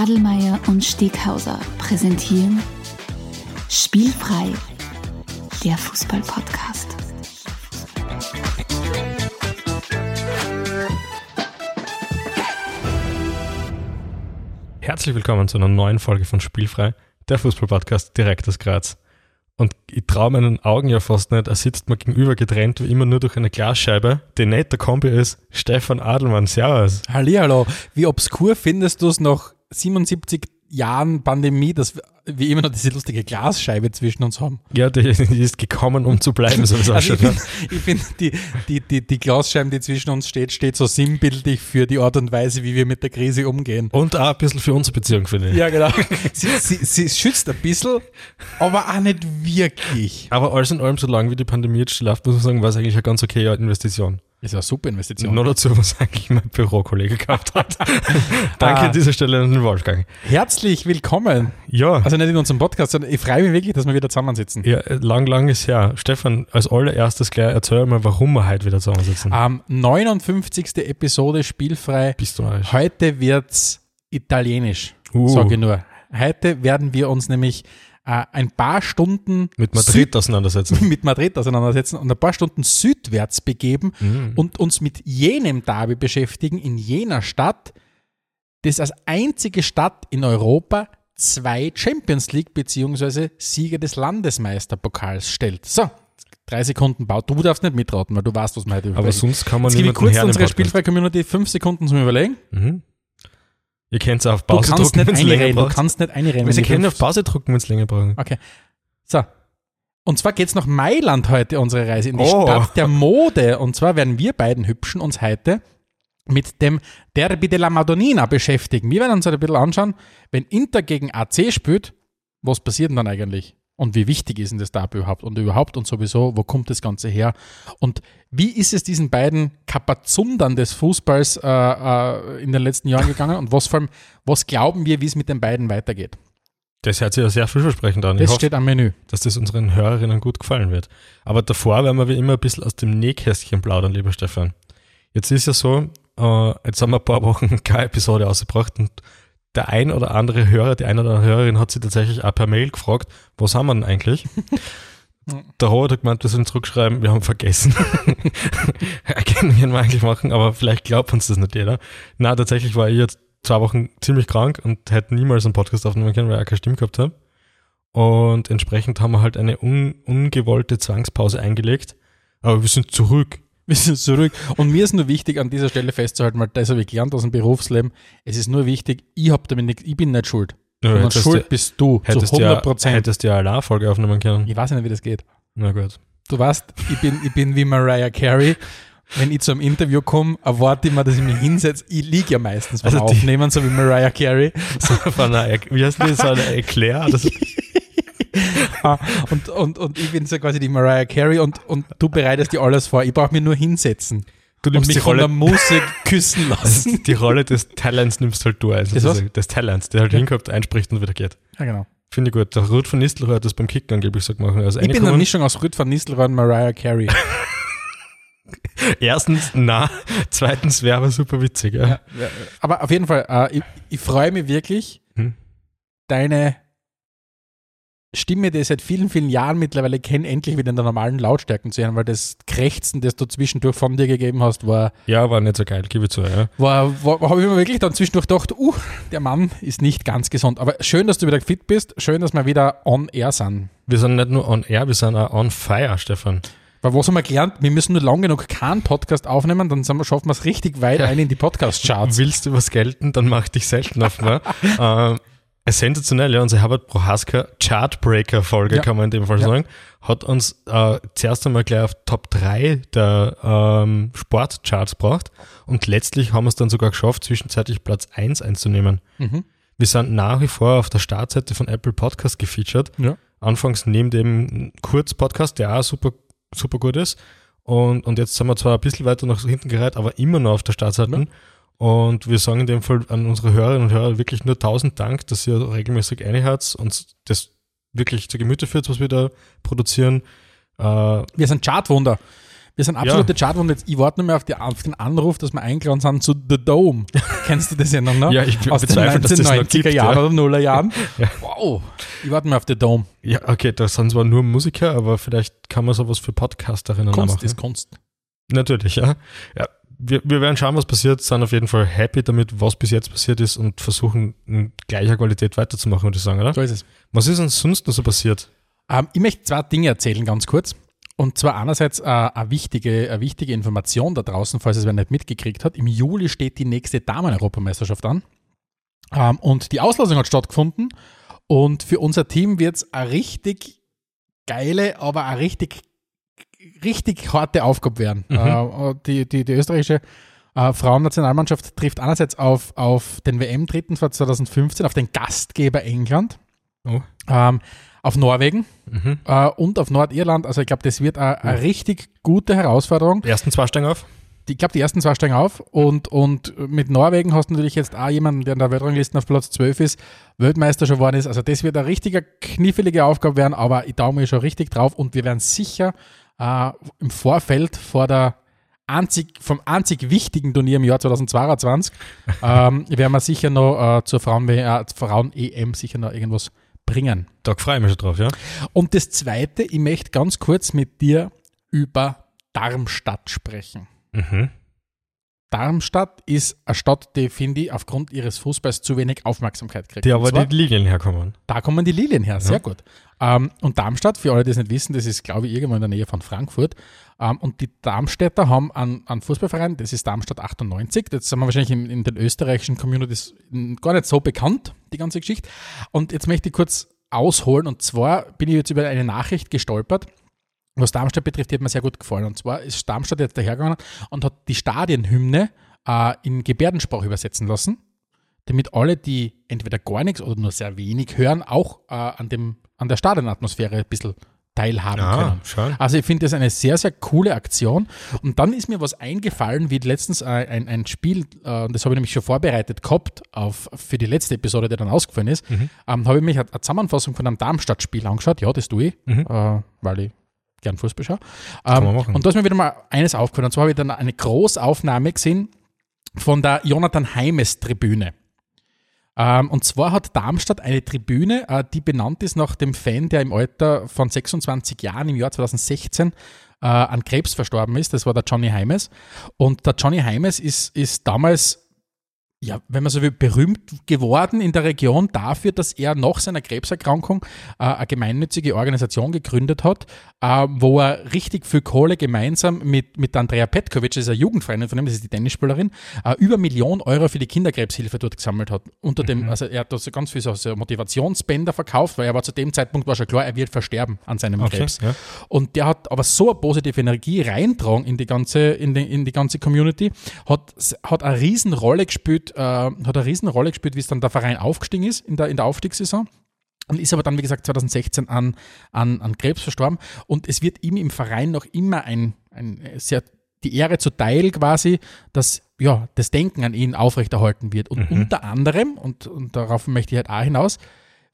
Adelmeier und Steghauser präsentieren Spielfrei, der Fußball-Podcast. Herzlich willkommen zu einer neuen Folge von Spielfrei, der Fußball-Podcast direkt aus Graz. Und ich traue meinen Augen ja fast nicht, er sitzt mir gegenüber getrennt, wie immer nur durch eine Glasscheibe, die der Kombi ist, Stefan Adelmann. Servus. Hallihallo. Wie obskur findest du es nach 77 Jahren Pandemie, dass wir immer noch diese lustige Glasscheibe zwischen uns haben? Ja, die, die ist gekommen, um zu bleiben, so wie es Also ausschaut. ich finde, find, die, die, die, die Glasscheibe, die zwischen uns steht, steht so sinnbildlich für die Art und Weise, wie wir mit der Krise umgehen. Und auch ein bisschen für unsere Beziehung, finde ich. Ja, genau. Sie, sie, sie schützt ein bisschen, aber auch nicht wirklich. Aber alles in allem, solange wie die Pandemie jetzt läuft, muss man sagen, war es eigentlich eine ganz okay Investition. Ist eine super Investition. Nur dazu, was eigentlich mein Bürokollege gekauft hat. Danke Ah. an dieser Stelle an den Wolfgang. Herzlich willkommen. Ja, Also nicht in unserem Podcast, sondern ich freue mich wirklich, dass wir wieder zusammensitzen. ja, lang, lang ist her. Stefan, als allererstes gleich erzähl mal, warum wir heute wieder zusammensitzen. Am 59. Episode Spielfrei. Bist du narrisch? Heute wird's italienisch, Uh. sage ich nur. Heute werden wir uns nämlich äh, ein paar Stunden Mit Madrid auseinandersetzen. Mit Madrid auseinandersetzen und ein paar Stunden südwärts begeben Mhm. und uns mit jenem Derby beschäftigen in jener Stadt, das als einzige Stadt in Europa zwei Champions League beziehungsweise Sieger des Landesmeisterpokals stellt. So, drei Sekunden Bau. Du darfst nicht mitraten, weil du weißt, was wir heute Aber überlegen. sonst kann man Jetzt gebe ich niemanden kurz unsere Podcast. Spielfrei-Community fünf Sekunden zum Überlegen. Mhm. Ihr könnt es auf Pause drücken, nicht wenn es länger einreden, du braucht. kannst nicht einreden. Wenn können du auf Pause drücken, wenn es länger braucht. Okay. So. Und zwar geht's nach Mailand heute, unsere Reise in die Oh. Stadt der Mode. Und zwar werden wir beiden Hübschen uns heute mit dem Derby della Madonnina beschäftigen. Wir werden uns halt ein bisschen anschauen, wenn Inter gegen AC spielt, was passiert denn dann eigentlich? Und wie wichtig ist denn das Derby überhaupt? Und überhaupt und sowieso, wo kommt das Ganze her? Und wie ist es diesen beiden Kapazundern des Fußballs äh, äh, in den letzten Jahren gegangen? Und was vor allem, was glauben wir, wie es mit den beiden weitergeht? Das hört sich ja sehr vielversprechend an. Ich Das hoffe, steht am Menü. dass das unseren Hörerinnen gut gefallen wird. Aber davor werden wir wie immer ein bisschen aus dem Nähkästchen plaudern, lieber Stefan. Jetzt ist ja so, äh, jetzt haben wir ein paar Wochen keine Episode ausgebracht und der ein oder andere Hörer, die eine oder andere Hörerin hat sich tatsächlich auch per Mail gefragt, was haben wir denn eigentlich? Der Robert hat gemeint, wir sollen zurückschreiben, wir haben vergessen. Erkennen wir eigentlich machen, aber vielleicht glaubt uns das nicht jeder. Na, tatsächlich war ich jetzt zwei Wochen ziemlich krank und hätte niemals einen Podcast aufnehmen können, weil ich auch keine Stimme gehabt habe. Und entsprechend haben wir halt eine un ungewollte Zwangspause eingelegt. Aber wir sind zurück. Wir sind zurück. Und mir ist nur wichtig, an dieser Stelle festzuhalten, weil das habe ich gelernt aus dem Berufsleben. Es ist nur wichtig, ich, hab damit nicht, ich bin nicht schuld. Ja, schuld du- bist du zu Hättest 100 ja, Prozent. hättest ja eine Folge aufnehmen können. Ich weiß nicht, wie das geht. Na gut. Du weißt, ich bin, ich bin wie Mariah Carey. Wenn ich zu einem Interview komme, erwarte ich mir, dass ich mich hinsetze. Ich liege ja meistens beim Also die- Aufnehmen, so wie Mariah Carey. So von einer, wie heißt das? So eine Eclair? Das, und, und, und ich bin so quasi die Mariah Carey und, und du bereitest dir alles vor. Ich brauche mich nur hinsetzen du und nimmst mich die von der Rolle, Musik küssen lassen. die Rolle des Talents nimmst halt du ein. Des was? sozusagen. Des Talents, der halt Ja. hinkommt, einspricht und wieder geht. Ja, genau. Finde ich gut. Der Ruth von Nistelrooy hat das beim Kicken angeblich so gemacht. Also Ich bin eine. Mischung aus Rüd van Nistelrooy und Mariah Carey. Erstens, na. Zweitens wäre aber super witzig. Ja, ja, aber auf jeden Fall, äh, ich, ich freue mich wirklich, Hm. deine Stimme, die ich seit vielen, vielen Jahren mittlerweile kenne, endlich wieder in der normalen Lautstärke zu hören, weil das Krächzen, das du zwischendurch von dir gegeben hast, war, ja, war nicht so geil, gebe ich zu. Ja. war, war habe ich mir wirklich dann zwischendurch gedacht, uh, der Mann ist nicht ganz gesund. Aber schön, dass du wieder fit bist, schön, dass wir wieder on air sind. Wir sind nicht nur on air, wir sind auch on fire, Stefan. Weil was haben wir gelernt? Wir müssen nur lang genug keinen Podcast aufnehmen, dann wir, schaffen wir es richtig weit Ja. ein in die Podcast-Charts. Willst du was gelten, dann mach dich selten auf. Ne? ähm, sensationell, ja, unsere Herbert Prohaska Chartbreaker-Folge, Ja. kann man in dem Fall Ja. sagen, hat uns äh, zuerst einmal gleich auf Top 3 der ähm, Sportcharts gebracht und letztlich haben wir es dann sogar geschafft, zwischenzeitlich Platz 1 einzunehmen. Mhm. Wir sind nach wie vor auf der Startseite von Apple Podcast gefeatured. Ja. Anfangs neben dem Kurz-Podcast, der auch super, super gut ist. Und, und jetzt sind wir zwar ein bisschen weiter nach hinten gereiht, aber immer noch auf der Startseite. Und wir sagen in dem Fall an unsere Hörerinnen und Hörer wirklich nur tausend Dank, dass ihr regelmäßig reinhört und das wirklich zu Gemüte führt, was wir da produzieren. Äh, Wir sind Chartwunder. Wir sind absolute Chartwunder. Jetzt, ich warte nur mehr auf, die, auf den Anruf, dass wir eingeladen sind zu The Dome. Kennst du das ja noch? Ne? Ja, ich be- Aus den bezweifle, dass das noch 1990er gibt, Jahren ja. oder Nuller Jahren. Wow. Ich warte nur auf The Dome. Ja, okay, das sind zwar nur Musiker, aber vielleicht kann man sowas für Podcasterinnen Kunst machen. ist Kunst. Natürlich, ja. ja wir, wir werden schauen, was passiert, sind auf jeden Fall happy damit, was bis jetzt passiert ist und versuchen, in gleicher Qualität weiterzumachen, würde ich sagen, oder? So ist es. Was ist denn sonst noch so passiert? Ähm, ich möchte zwei Dinge erzählen, ganz kurz. Und zwar einerseits äh, eine, wichtige, eine wichtige Information da draußen, falls es wer nicht mitgekriegt hat. Im Juli steht die nächste Damen-Europameisterschaft an. Ähm, und die Auslosung hat stattgefunden. Und für unser Team wird es eine richtig geile, aber eine richtig, richtig harte Aufgabe werden. Mhm. Äh, die, die, die österreichische äh, Frauennationalmannschaft trifft einerseits auf, auf den WM-Dritten von 2015, auf den Gastgeber England, Oh. ähm, auf Norwegen Mhm. äh, und auf Nordirland. Also ich glaube, das wird eine, eine richtig gute Herausforderung. Die ersten zwei steigen auf? Ich glaube, die ersten zwei steigen auf und, und mit Norwegen hast du natürlich jetzt auch jemanden, der in der Weltrangliste auf Platz 12 ist, Weltmeister schon geworden ist. Also das wird eine richtige knifflige Aufgabe werden, aber ich taume schon richtig drauf und wir werden sicher äh, im Vorfeld vor der einzig, vom einzig wichtigen Turnier im Jahr 2022 ähm, werden wir sicher noch äh, zur Frauen- äh, Frauen-EM sicher noch irgendwas bringen. Da freue ich mich schon drauf, ja. Und das Zweite, ich möchte ganz kurz mit dir über Darmstadt sprechen. Mhm. Darmstadt ist eine Stadt, die, finde ich, aufgrund ihres Fußballs zu wenig Aufmerksamkeit kriegt. Die aber zwar, die Lilien herkommen. da kommen die Lilien her, sehr gut. Ähm, und Darmstadt, für alle, die es nicht wissen, das ist, glaube ich, irgendwo in der Nähe von Frankfurt. Ähm, und die Darmstädter haben einen, einen Fußballverein, das ist Darmstadt 98. Das sind wir wahrscheinlich in, in den österreichischen Communities mm, gar nicht so bekannt, die ganze Geschichte. Und jetzt möchte ich kurz ausholen. Und zwar bin ich jetzt über eine Nachricht gestolpert, was Darmstadt betrifft, die hat mir sehr gut gefallen. Und zwar ist Darmstadt jetzt dahergegangen und hat die Stadienhymne äh, in Gebärdensprache übersetzen lassen, damit alle, die entweder gar nichts oder nur sehr wenig hören, auch äh, an, dem, an der Stadionatmosphäre ein bisschen teilhaben Ah, können. schau. Also ich finde das eine sehr, sehr coole Aktion. Und dann ist mir was eingefallen, wie letztens ein, ein, ein Spiel, äh, das habe ich nämlich schon vorbereitet gehabt auf, für die letzte Episode, die dann ausgefallen ist, Mhm. ähm, habe ich mich eine, eine Zusammenfassung von einem Darmstadt-Spiel angeschaut. Ja, das tue ich, Mhm. äh, weil ich gern Fußball schaue. Kann man Ähm, machen. und da ist mir wieder mal eines aufgefallen. Und zwar habe ich dann eine Großaufnahme gesehen von der Jonathan Heimes-Tribüne. Ähm, und zwar hat Darmstadt eine Tribüne, äh, die benannt ist nach dem Fan, der im Alter von 26 Jahren im Jahr 2016 äh, an Krebs verstorben ist. Das war der Johnny Heimes. Und der Johnny Heimes ist, ist damals, ja, wenn man so will, berühmt geworden in der Region dafür, dass er nach seiner Krebserkrankung äh, eine gemeinnützige Organisation gegründet hat, äh, wo er richtig viel Kohle gemeinsam mit, mit Andrea Petkovic, das ist eine Jugendfreundin von ihm, das ist die Tennisspielerin, äh, über Millionen Euro für die Kinderkrebshilfe dort gesammelt hat. Unter dem, also er hat da so ganz viel so, so Motivationsbänder verkauft, weil er war zu dem Zeitpunkt war schon klar, er wird versterben an seinem Okay, Krebs. ja. Und der hat aber so eine positive Energie reintragen in die ganze, in die, in die ganze Community, hat, hat eine Riesenrolle gespielt, äh, hat eine Riesenrolle gespielt, wie es dann der Verein aufgestiegen ist in der, in der Aufstiegssaison. Und ist aber dann, wie gesagt, 2016 an, an, an Krebs verstorben. Und es wird ihm im Verein noch immer ein, ein sehr, die Ehre zuteil quasi, dass ja, das Denken an ihn aufrechterhalten wird. Und unter anderem, und, und darauf möchte ich halt auch hinaus,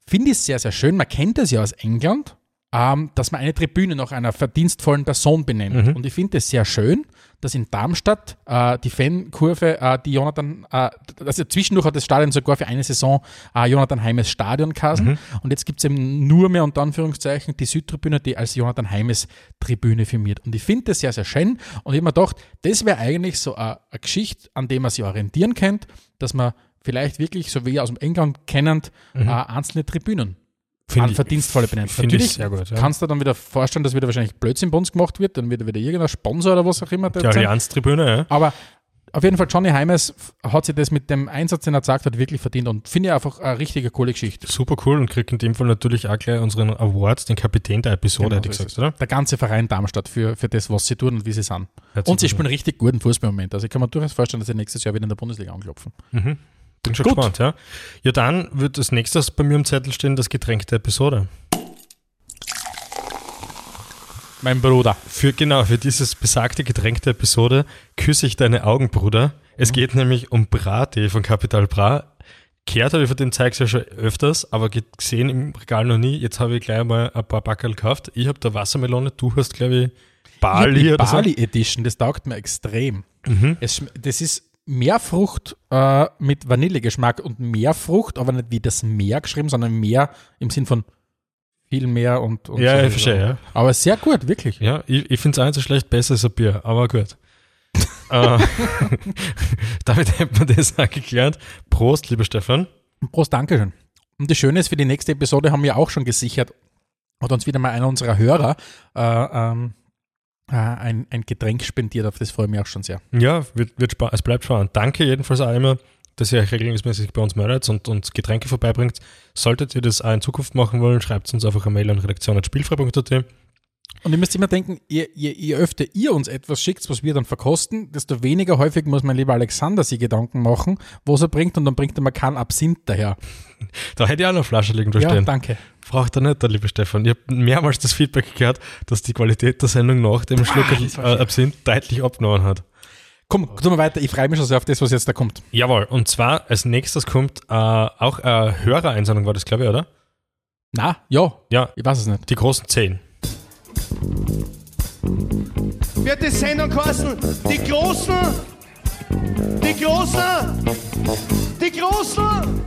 finde ich es sehr, sehr schön. Man kennt es ja aus England, ähm, dass man eine Tribüne nach einer verdienstvollen Person benennt. Und ich finde es sehr schön, dass in Darmstadt äh, die Fankurve, äh, die Jonathan, äh, also zwischendurch hat das Stadion sogar für eine Saison äh, Jonathan Heimes Stadion kasen. Und jetzt gibt es eben nur mehr unter Anführungszeichen die Südtribüne, die als Jonathan Heimes Tribüne firmiert. Und ich finde das sehr, sehr schön. Und ich habe mir gedacht, das wäre eigentlich so eine, eine Geschichte, an der man sich orientieren kennt, dass man vielleicht wirklich, so wie aus dem England kennend, äh, einzelne Tribünen Find an ich- verdienstvolle benennt. Natürlich sehr gut, ja. kannst du dann wieder vorstellen, dass wieder wahrscheinlich Blödsinn bei uns gemacht wird, dann wird wieder irgendein Sponsor oder was auch immer. Die. Allianz-Tribüne, ja. Aber auf jeden Fall, Johnny Heimes hat sich das mit dem Einsatz, den er gesagt hat, wirklich verdient und finde ich einfach eine richtige coole Geschichte. Super cool und kriegt in dem Fall natürlich auch gleich unseren Award, den Kapitän der Episode, Genau, hätte ich gesagt, oder? Der ganze Verein Darmstadt für, für das, was sie tun und wie sie sind. Herzlichen Und sie spielen richtig guten Fußball im Moment. Also ich kann mir durchaus vorstellen, dass sie nächstes Jahr wieder in der Bundesliga anklopfen. Mhm. Bin schon Gut. gespannt, ja. Ja, dann wird als nächstes bei mir im Zettel stehen das Getränk der Episode. Mein Bruder. Für, genau, für dieses besagte Getränk der Episode küsse ich deine Augen, Bruder. Es geht nämlich um Brattee von Capital Bra. Kehrt habe ich von dem Zeugs ja schon öfters, aber ge- gesehen im Regal noch nie. Jetzt habe ich gleich mal ein paar Backerl gekauft. Ich habe da Wassermelone, du hast, glaube ich, Bali die oder so. Bali Edition, das taugt mir extrem. Mhm. Es, das ist Meerfrucht äh, mit Vanillegeschmack und Meerfrucht, aber nicht wie das Meer geschrieben, sondern mehr im Sinn von viel mehr und, und Ja, so. ich verstehe, ja. Aber sehr gut, wirklich. Ja, ich, ich finde es auch nicht so schlecht, besser als ein Bier, aber gut. äh, damit hätten wir das auch geklärt. Prost, lieber Stefan. Prost, Dankeschön. Und das Schöne ist, für die nächste Episode haben wir auch schon gesichert, hat uns wieder mal einer unserer Hörer äh, ähm, äh, ein, ein Getränk spendiert, auf das freue ich mich auch schon sehr. Ja, wird, wird es bleibt spannend. Danke jedenfalls auch immer, dass ihr euch regelmäßig bei uns meldet und uns Getränke vorbeibringt. Solltet ihr das auch in Zukunft machen wollen, schreibt uns einfach eine Mail an redaktion.spielfrei.at. Und ihr müsst immer denken, je, je, je öfter ihr uns etwas schickt, was wir dann verkosten, desto weniger häufig muss mein lieber Alexander sich Gedanken machen, was er bringt und dann bringt er mal keinen Absinth daher. Da hätte ich auch noch eine Flasche liegen Ja, stehen. danke. Braucht er nicht, der liebe Stefan. Ich habe mehrmals das Feedback gehört, dass die Qualität der Sendung nach dem Schluck schön. Absinth deutlich abgenommen hat. Komm, tun wir weiter. Ich freue mich schon sehr auf das, was jetzt da kommt. Jawohl, und zwar als nächstes kommt äh, auch eine Hörereinsendung, war das glaube ich, oder? Na, ja, Ja, ich weiß es nicht. die großen zehn. Wird die Sendung kosten. Die Großen, die Großen, die Großen.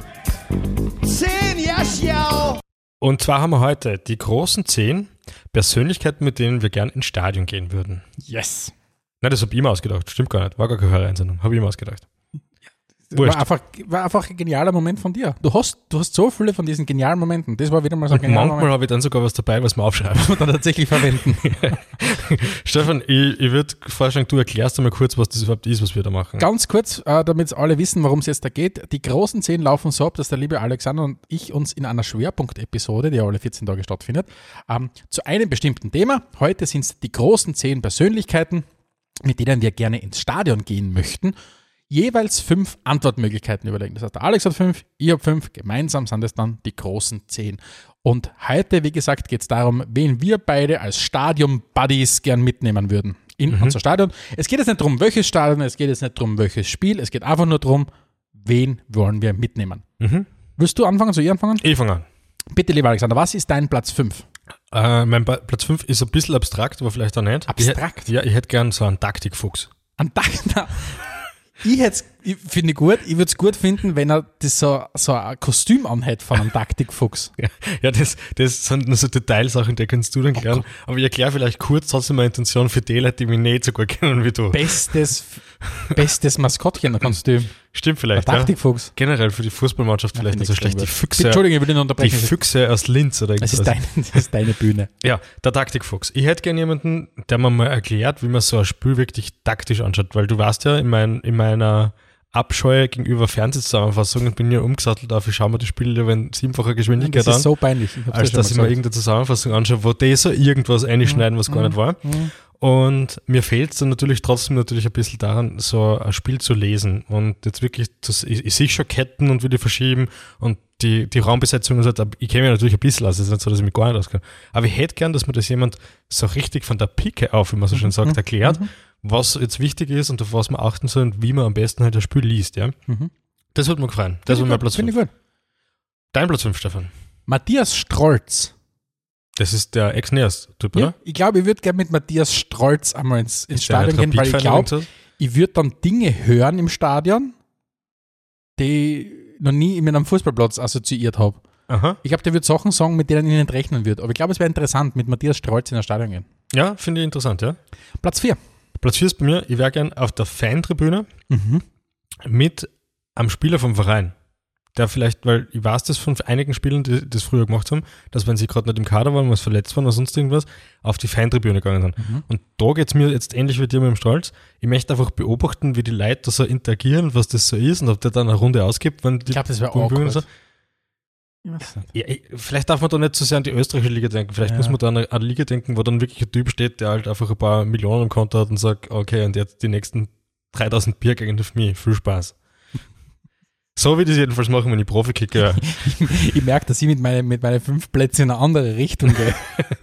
Zehn, ja, schau. Und zwar haben wir heute die großen zehn Persönlichkeiten, mit denen wir gern ins Stadion gehen würden. Yes. Nein, das habe ich mir ausgedacht. Stimmt gar nicht. War gar keine Hörereinsendung. Habe ich mir ausgedacht. Wurscht. War einfach, war einfach ein genialer Moment von dir. Du hast, du hast so viele von diesen genialen Momenten. Das war wieder mal so ein Und genialer manchmal habe ich dann sogar was dabei, was wir aufschreiben. Moment, den wir tatsächlich verwenden. Stefan, ich, ich würde vorschlagen, du erklärst einmal kurz, was das überhaupt ist, was wir da machen. Ganz kurz, äh, damit alle wissen, worum es jetzt da geht. Die großen zehn laufen so ab, dass der liebe Alexander und ich uns in einer Schwerpunktepisode, die ja alle 14 Tage stattfindet, ähm, zu einem bestimmten Thema, heute sind es die großen zehn Persönlichkeiten, mit denen wir gerne ins Stadion gehen möchten, jeweils fünf Antwortmöglichkeiten überlegen. Das heißt, der Alex hat fünf, ich habe fünf, gemeinsam sind es dann die großen zehn. Und heute, wie gesagt, geht es darum, wen wir beide als Stadion-Buddies gern mitnehmen würden in unser Stadion. Es geht jetzt nicht darum, welches Stadion, es geht jetzt nicht darum, welches Spiel, es geht einfach nur darum, wen wollen wir mitnehmen. Mhm. Willst du anfangen? Soll ich anfangen? Ich fange an. Bitte, lieber Alexander, was ist dein Platz 5? Äh, mein Ba- Platz 5 ist ein bisschen abstrakt, aber vielleicht auch nicht. Abstrakt? Ich, ja, ich hätte gern so einen Taktikfuchs. Tag, na, ich hätte ich finde gut, ich würde es gut finden, wenn er das so, so ein Kostüm anhätte von einem Taktikfuchs. Ja, ja das, das sind nur so Detailsachen, die kannst du dann klären. Aber ich erkläre vielleicht kurz trotzdem meine Intention für die Leute, die mich nicht so gut kennen wie du. Bestes, bestes Maskottchenkostüm. Stimmt Der vielleicht, ja. Taktikfuchs. Generell für die Fußballmannschaft vielleicht nicht so schlecht. Die. Füchse, Entschuldigung, ich will ihn die unterbrechen. Füchse aus Linz oder Das irgendwas. ist, deine, das ist deine Bühne. Ja, der Taktikfuchs. Ich hätte gerne jemanden, der mir mal erklärt, wie man so ein Spiel wirklich taktisch anschaut, weil du weißt ja, in, mein, in meiner Abscheu gegenüber Fernsehzusammenfassungen bin ja umgesattelt auf, ich schaue mir die Spiele in siebenfacher Geschwindigkeit Das an, ist so peinlich. Ich als dass ich mir irgendeine Zusammenfassung anschaue, wo die so irgendwas einschneiden, was gar nicht war. Mhm. Und mir fehlt es dann natürlich trotzdem natürlich ein bisschen daran, so ein Spiel zu lesen und jetzt wirklich, das, ich, ich sehe schon Ketten und will die verschieben und die, die Raumbesetzung und so, ich kenne mich natürlich ein bisschen aus, es ist nicht so, dass ich mich gar nicht auskenne. Aber ich hätte gern, dass mir das jemand so richtig von der Pike auf, wie man so schön sagt, erklärt, was jetzt wichtig ist und auf was man achten soll und wie man am besten halt das Spiel liest, ja. Mhm. Das würde mir gefallen. Das wäre mein Platz Finde 5. ich gut. Dein Platz 5, Stefan. Matthias Strolz. Das ist der Ex-Neas-Typ, Ja, oder? ich glaube, ich würde gerne mit Matthias Strolz einmal ins, ins Stadion gehen, weil ich glaube, so? ich würde dann Dinge hören im Stadion, die ich noch nie mit einem Fußballplatz assoziiert habe. Aha. Ich glaube, der wird Sachen sagen, mit denen ich nicht rechnen würde. Aber ich glaube, es wäre interessant, mit Matthias Strolz in ein Stadion gehen. Ja, finde ich interessant, ja. Platz 4. Platz 4 ist bei mir, ich wäre gern auf der Fantribüne Mhm. mit am Spieler vom Verein. Der vielleicht, weil ich weiß das von einigen Spielern, die das früher gemacht haben, dass wenn sie gerade nicht im Kader waren, was verletzt waren oder sonst irgendwas, auf die Fantribüne gegangen sind. Mhm. Und da geht es mir jetzt ähnlich wie dir mit dem Stolz. Ich möchte einfach beobachten, wie die Leute da so interagieren, was das so ist und ob der dann eine Runde ausgibt, wenn die Ich glaube, das wäre awkward. so. Ja, ich- vielleicht darf man da nicht so sehr an die österreichische Liga denken. Vielleicht Ja. muss man da an eine, Liga denken, wo dann wirklich ein Typ steht, der halt einfach ein paar Millionen im Konto hat und sagt, okay, und jetzt die nächsten 3000 Bier gegen auf mich. Viel Spaß. So wie das jedenfalls machen, wenn ich Profi-Kicker. Ich merke, dass ich mit meinen mit meine fünf Plätzen in eine andere Richtung gehe.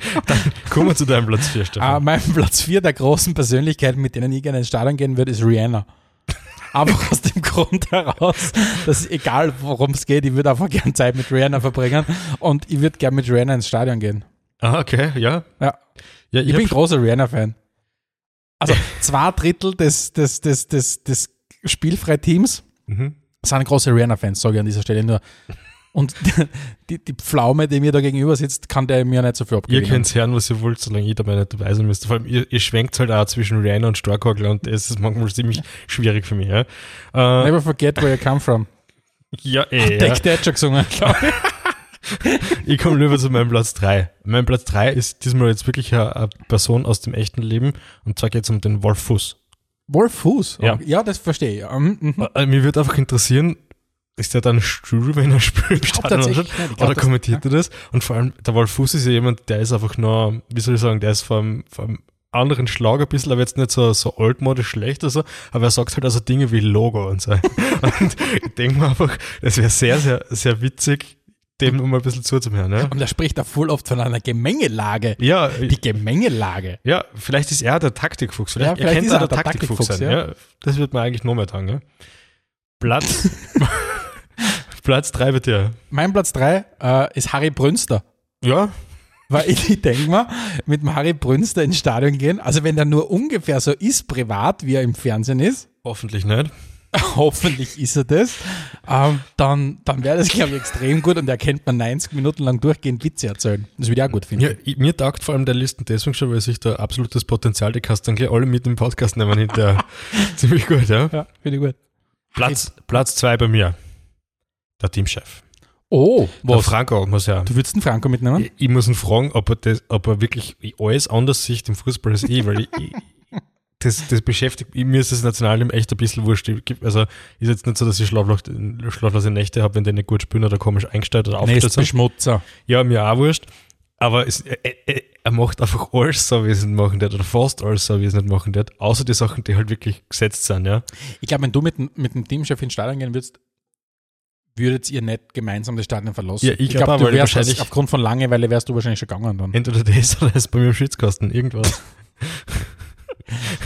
Kommen wir zu deinem Platz 4, Ah, Stefan. mein Platz 4 der großen Persönlichkeiten, mit denen ich gerne ins Stadion gehen würde, ist Rihanna. Einfach aus dem Grund heraus, dass egal worum es geht, ich würde einfach gerne Zeit mit Rihanna verbringen und ich würde gerne mit Rihanna ins Stadion gehen. Ah, okay, ja. Ja, ja ich, ich bin großer Rihanna-Fan. Also zwei Drittel des, des, des, des, des Spielfreiteams Mhm. Sind große Rihanna-Fans, sage ich an dieser Stelle nur. Und die, die Pflaume, die mir da gegenüber sitzt, kann der mir nicht so viel Ihr abgewinnen. könnt hören, was ihr wollt, solange ich dabei nicht dabei sein müsst. Vor allem, ihr, ihr schwenkt halt auch zwischen Rihanna und Starkhagler und es ist manchmal ziemlich schwierig für mich. Ja, äh, Never forget where you come from. ja, eh. Deck der hat schon gesungen, glaube ich. Ich komme lieber zu meinem Platz 3. Mein Platz 3 ist diesmal jetzt wirklich eine, eine Person aus dem echten Leben und zwar geht es um den Wolf Fuß. Wolf Fuß. Ja. ja, das verstehe ich. Ähm, mhm. Äh, Mir würde einfach interessieren, ist der dann stur, wenn er spielt? Ich glaub tatsächlich. Ich glaub, Oder das- kommentiert er das? Und vor allem, der Wolf Fuß ist ja jemand, der ist einfach nur, wie soll ich sagen, der ist vom, vom anderen Schlag ein bisschen, aber jetzt nicht so, so altmodisch schlecht oder so, aber er sagt halt also Dinge wie Logo und so. und ich denke mir einfach, das wäre sehr, sehr, sehr witzig, dem noch mal ein bisschen zuzuhören. Ja, Und er spricht da voll oft von einer Gemengelage. ja, Die Gemengelage. ja vielleicht ist er der Taktikfuchs. Vielleicht, Ja, vielleicht er er der Taktikfuchs Taktikfuchs, sein. Ja. Das wird man eigentlich noch mehr sagen. Ja. Platz, Platz 3 bei dir. Mein Platz 3 äh, ist Harry Brünster. Ja, Weil ich, ich denke mal, mit dem Harry Brünster ins Stadion gehen, also wenn der nur ungefähr so ist privat, wie er im Fernsehen ist, hoffentlich nicht. hoffentlich ist er das, ähm, dann, dann wäre das, glaube ich, extrem gut und er könnte man 90 Minuten lang durchgehend Witze erzählen. Das würde ich auch gut finden. Ja, ich, mir taugt vor allem der Listen deswegen schon, weil sich da absolutes Potenzial, die kannst du dann gleich alle mit dem Podcast nehmen hinterher. Ziemlich gut, ja. Ja, finde ich gut. Platz, Platz zwei bei mir. Der Teamchef. Oh, Der was? Franco muss ja. Du würdest den Franco mitnehmen? Ich, ich muss ihn fragen, ob er, das, ob er wirklich alles anders sieht im Fußball als ich, weil ich, das, das beschäftigt, mir ist das Nationalteam echt ein bisschen wurscht. Also ist jetzt nicht so, dass ich schlaflos- schlaflose Nächte habe, wenn die nicht gut spielen oder komisch eingestellt oder aufgestellt sind. Nestbeschmutzer. Ja, mir auch wurscht. Aber es, er, er, er macht einfach alles so, wie es nicht machen wird, oder fast alles so, wie es nicht machen wird, außer die Sachen, die halt wirklich gesetzt sind, ja. Ich glaube, wenn du mit, dem- mit dem Teamchef ins Stadion gehen würdest, würdet ihr nicht gemeinsam das Stadion verlassen. Ja, ich glaub du weil wärst wahrscheinlich- aufgrund von Langeweile wärst du wahrscheinlich schon gegangen dann. Entweder das oder das bei mir im Schützkasten, irgendwas.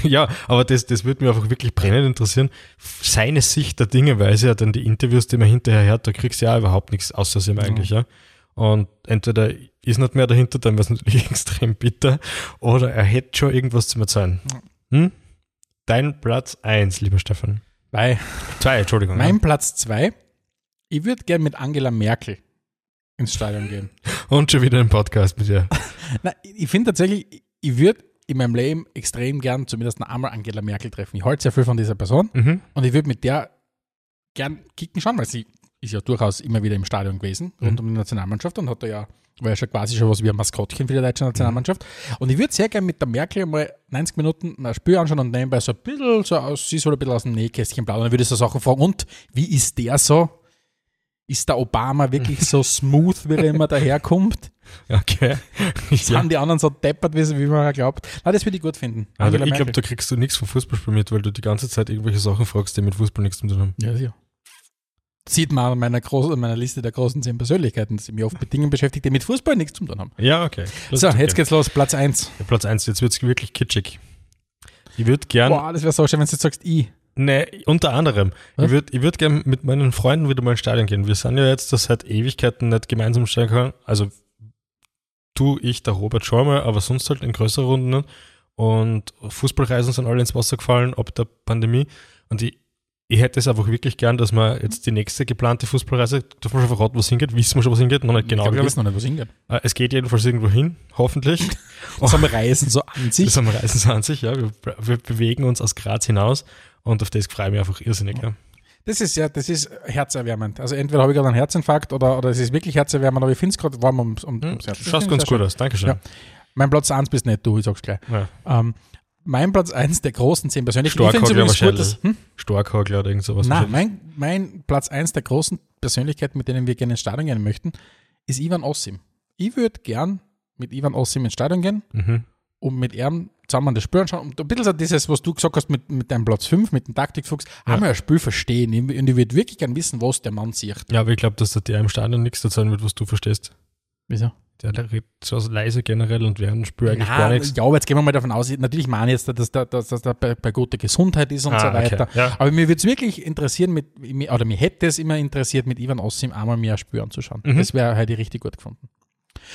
ja, aber das, das würde mich einfach wirklich brennend interessieren. Seine Sicht der Dinge, weil sie ja dann die Interviews, die man hinterher hört, da kriegst du ja überhaupt nichts außer ihm eigentlich, ja. Und entweder ist nicht mehr dahinter, dann wäre es natürlich extrem bitter, oder er hätte schon irgendwas zu erzählen. Hm? Dein Platz eins, lieber Stefan. Weil Zwei, Entschuldigung. mein Platz zwei, ich würde gerne mit Angela Merkel ins Stadion gehen. ja. Und schon wieder ein Podcast mit dir. Na, ich finde tatsächlich, ich würde in meinem Leben extrem gern zumindest noch einmal Angela Merkel treffen. Ich halte sehr viel von dieser Person Mhm. und ich würde mit der gern kicken schauen, weil sie ist ja durchaus immer wieder im Stadion gewesen, rund um die Nationalmannschaft und hat da ja, war ja schon quasi schon was wie ein Maskottchen für die deutsche Nationalmannschaft. Und ich würde sehr gern mit der Merkel mal 90 Minuten ein Spiel anschauen und nebenbei so ein bisschen, so aus, sie soll ein bisschen aus dem Nähkästchen plaudern. Dann würde ich so Sachen fragen, und wie ist der so? Ist der Obama wirklich so smooth, wie er immer daherkommt? Okay. Sind ja. die anderen so deppert, wie, wie man glaubt? Na, das würde ich gut finden. Aber Angela ich glaube, da kriegst du nichts vom Fußballspiel mit, weil du die ganze Zeit irgendwelche Sachen fragst, die mit Fußball nichts zu tun haben. Ja, ja. Sieht man an meiner, großen, meiner Liste der großen zehn Persönlichkeiten, dass ich mich oft mit Dingen beschäftigt, die mit Fußball nichts zu tun haben. Ja, okay. Das so, okay. jetzt geht's los, Platz 1. Ja, Platz eins. jetzt wird's wirklich kitschig. Ich würde gern, Boah, das wäre so schön, wenn du jetzt sagst, ich. Ne, unter anderem, Was? ich würde ich würd gern mit meinen Freunden wieder mal ins Stadion gehen. Wir sind ja jetzt das seit Ewigkeiten nicht gemeinsam Stadion gegangen. Also du, ich, der Robert schon mal, aber sonst halt in größeren Runden. Und Fußballreisen sind alle ins Wasser gefallen ab der Pandemie. Und ich, ich hätte es einfach wirklich gern, dass man jetzt die nächste geplante Fußballreise, darf man schon verraten, was hingeht, wissen wir schon, was hingeht, noch nicht genau. ich glaube, wir glaub wissen noch nicht, was hingeht. ich. Äh, Es geht jedenfalls irgendwo hin, hoffentlich. Das haben wir Reisen so an sich. Das haben wir Reisen 20, ja. Wir, wir bewegen uns aus Graz hinaus und auf das freue ich mich einfach irrsinnig. Ja. Das ist ja, das ist herzerwärmend. Also entweder habe ich gerade einen Herzinfarkt oder, oder es ist wirklich herzerwärmend, aber ich finde es gerade warm um, um, ums Herz. Du schaust ganz gut aus, Dankeschön. Ja. Mein Platz 1 bist nicht du, ich sag's gleich. Ja. Ähm, mein Platz 1 der großen 10 Persönlichkeiten. Starkhagler wahrscheinlich. hm? Starkhagler oder irgend sowas. Nein, mein, mein Platz 1 der großen Persönlichkeiten, mit denen wir gerne ins Stadion gehen möchten, ist Ivan Ossim. Ich würde gern mit Ivan Ossim ins Stadion gehen Mhm. Und mit ihm zusammen das Spiel anschauen. Und ein bisschen so dieses, was du gesagt hast mit, mit deinem Platz 5, mit dem Taktikfuchs, haben wir ein Spiel verstehen. Und ich würde wirklich gern wissen, was der Mann sieht. Ja, aber ich glaube, dass der im Stadion nichts erzählen wird, was du verstehst. Wieso? Der redet so leise generell und während dem Spiel eigentlich gar Nein, nichts. ja, aber jetzt gehen wir mal davon aus, natürlich meine ich jetzt, dass der, dass, dass der bei, bei guter Gesundheit ist und Ah, so okay. weiter. Ja. Aber mir würde es wirklich interessieren, mit, oder mir hätte es immer interessiert, mit Ivan Ossim einmal mehr ein Spiel anzuschauen. Mhm. Das wäre halt richtig gut gefunden.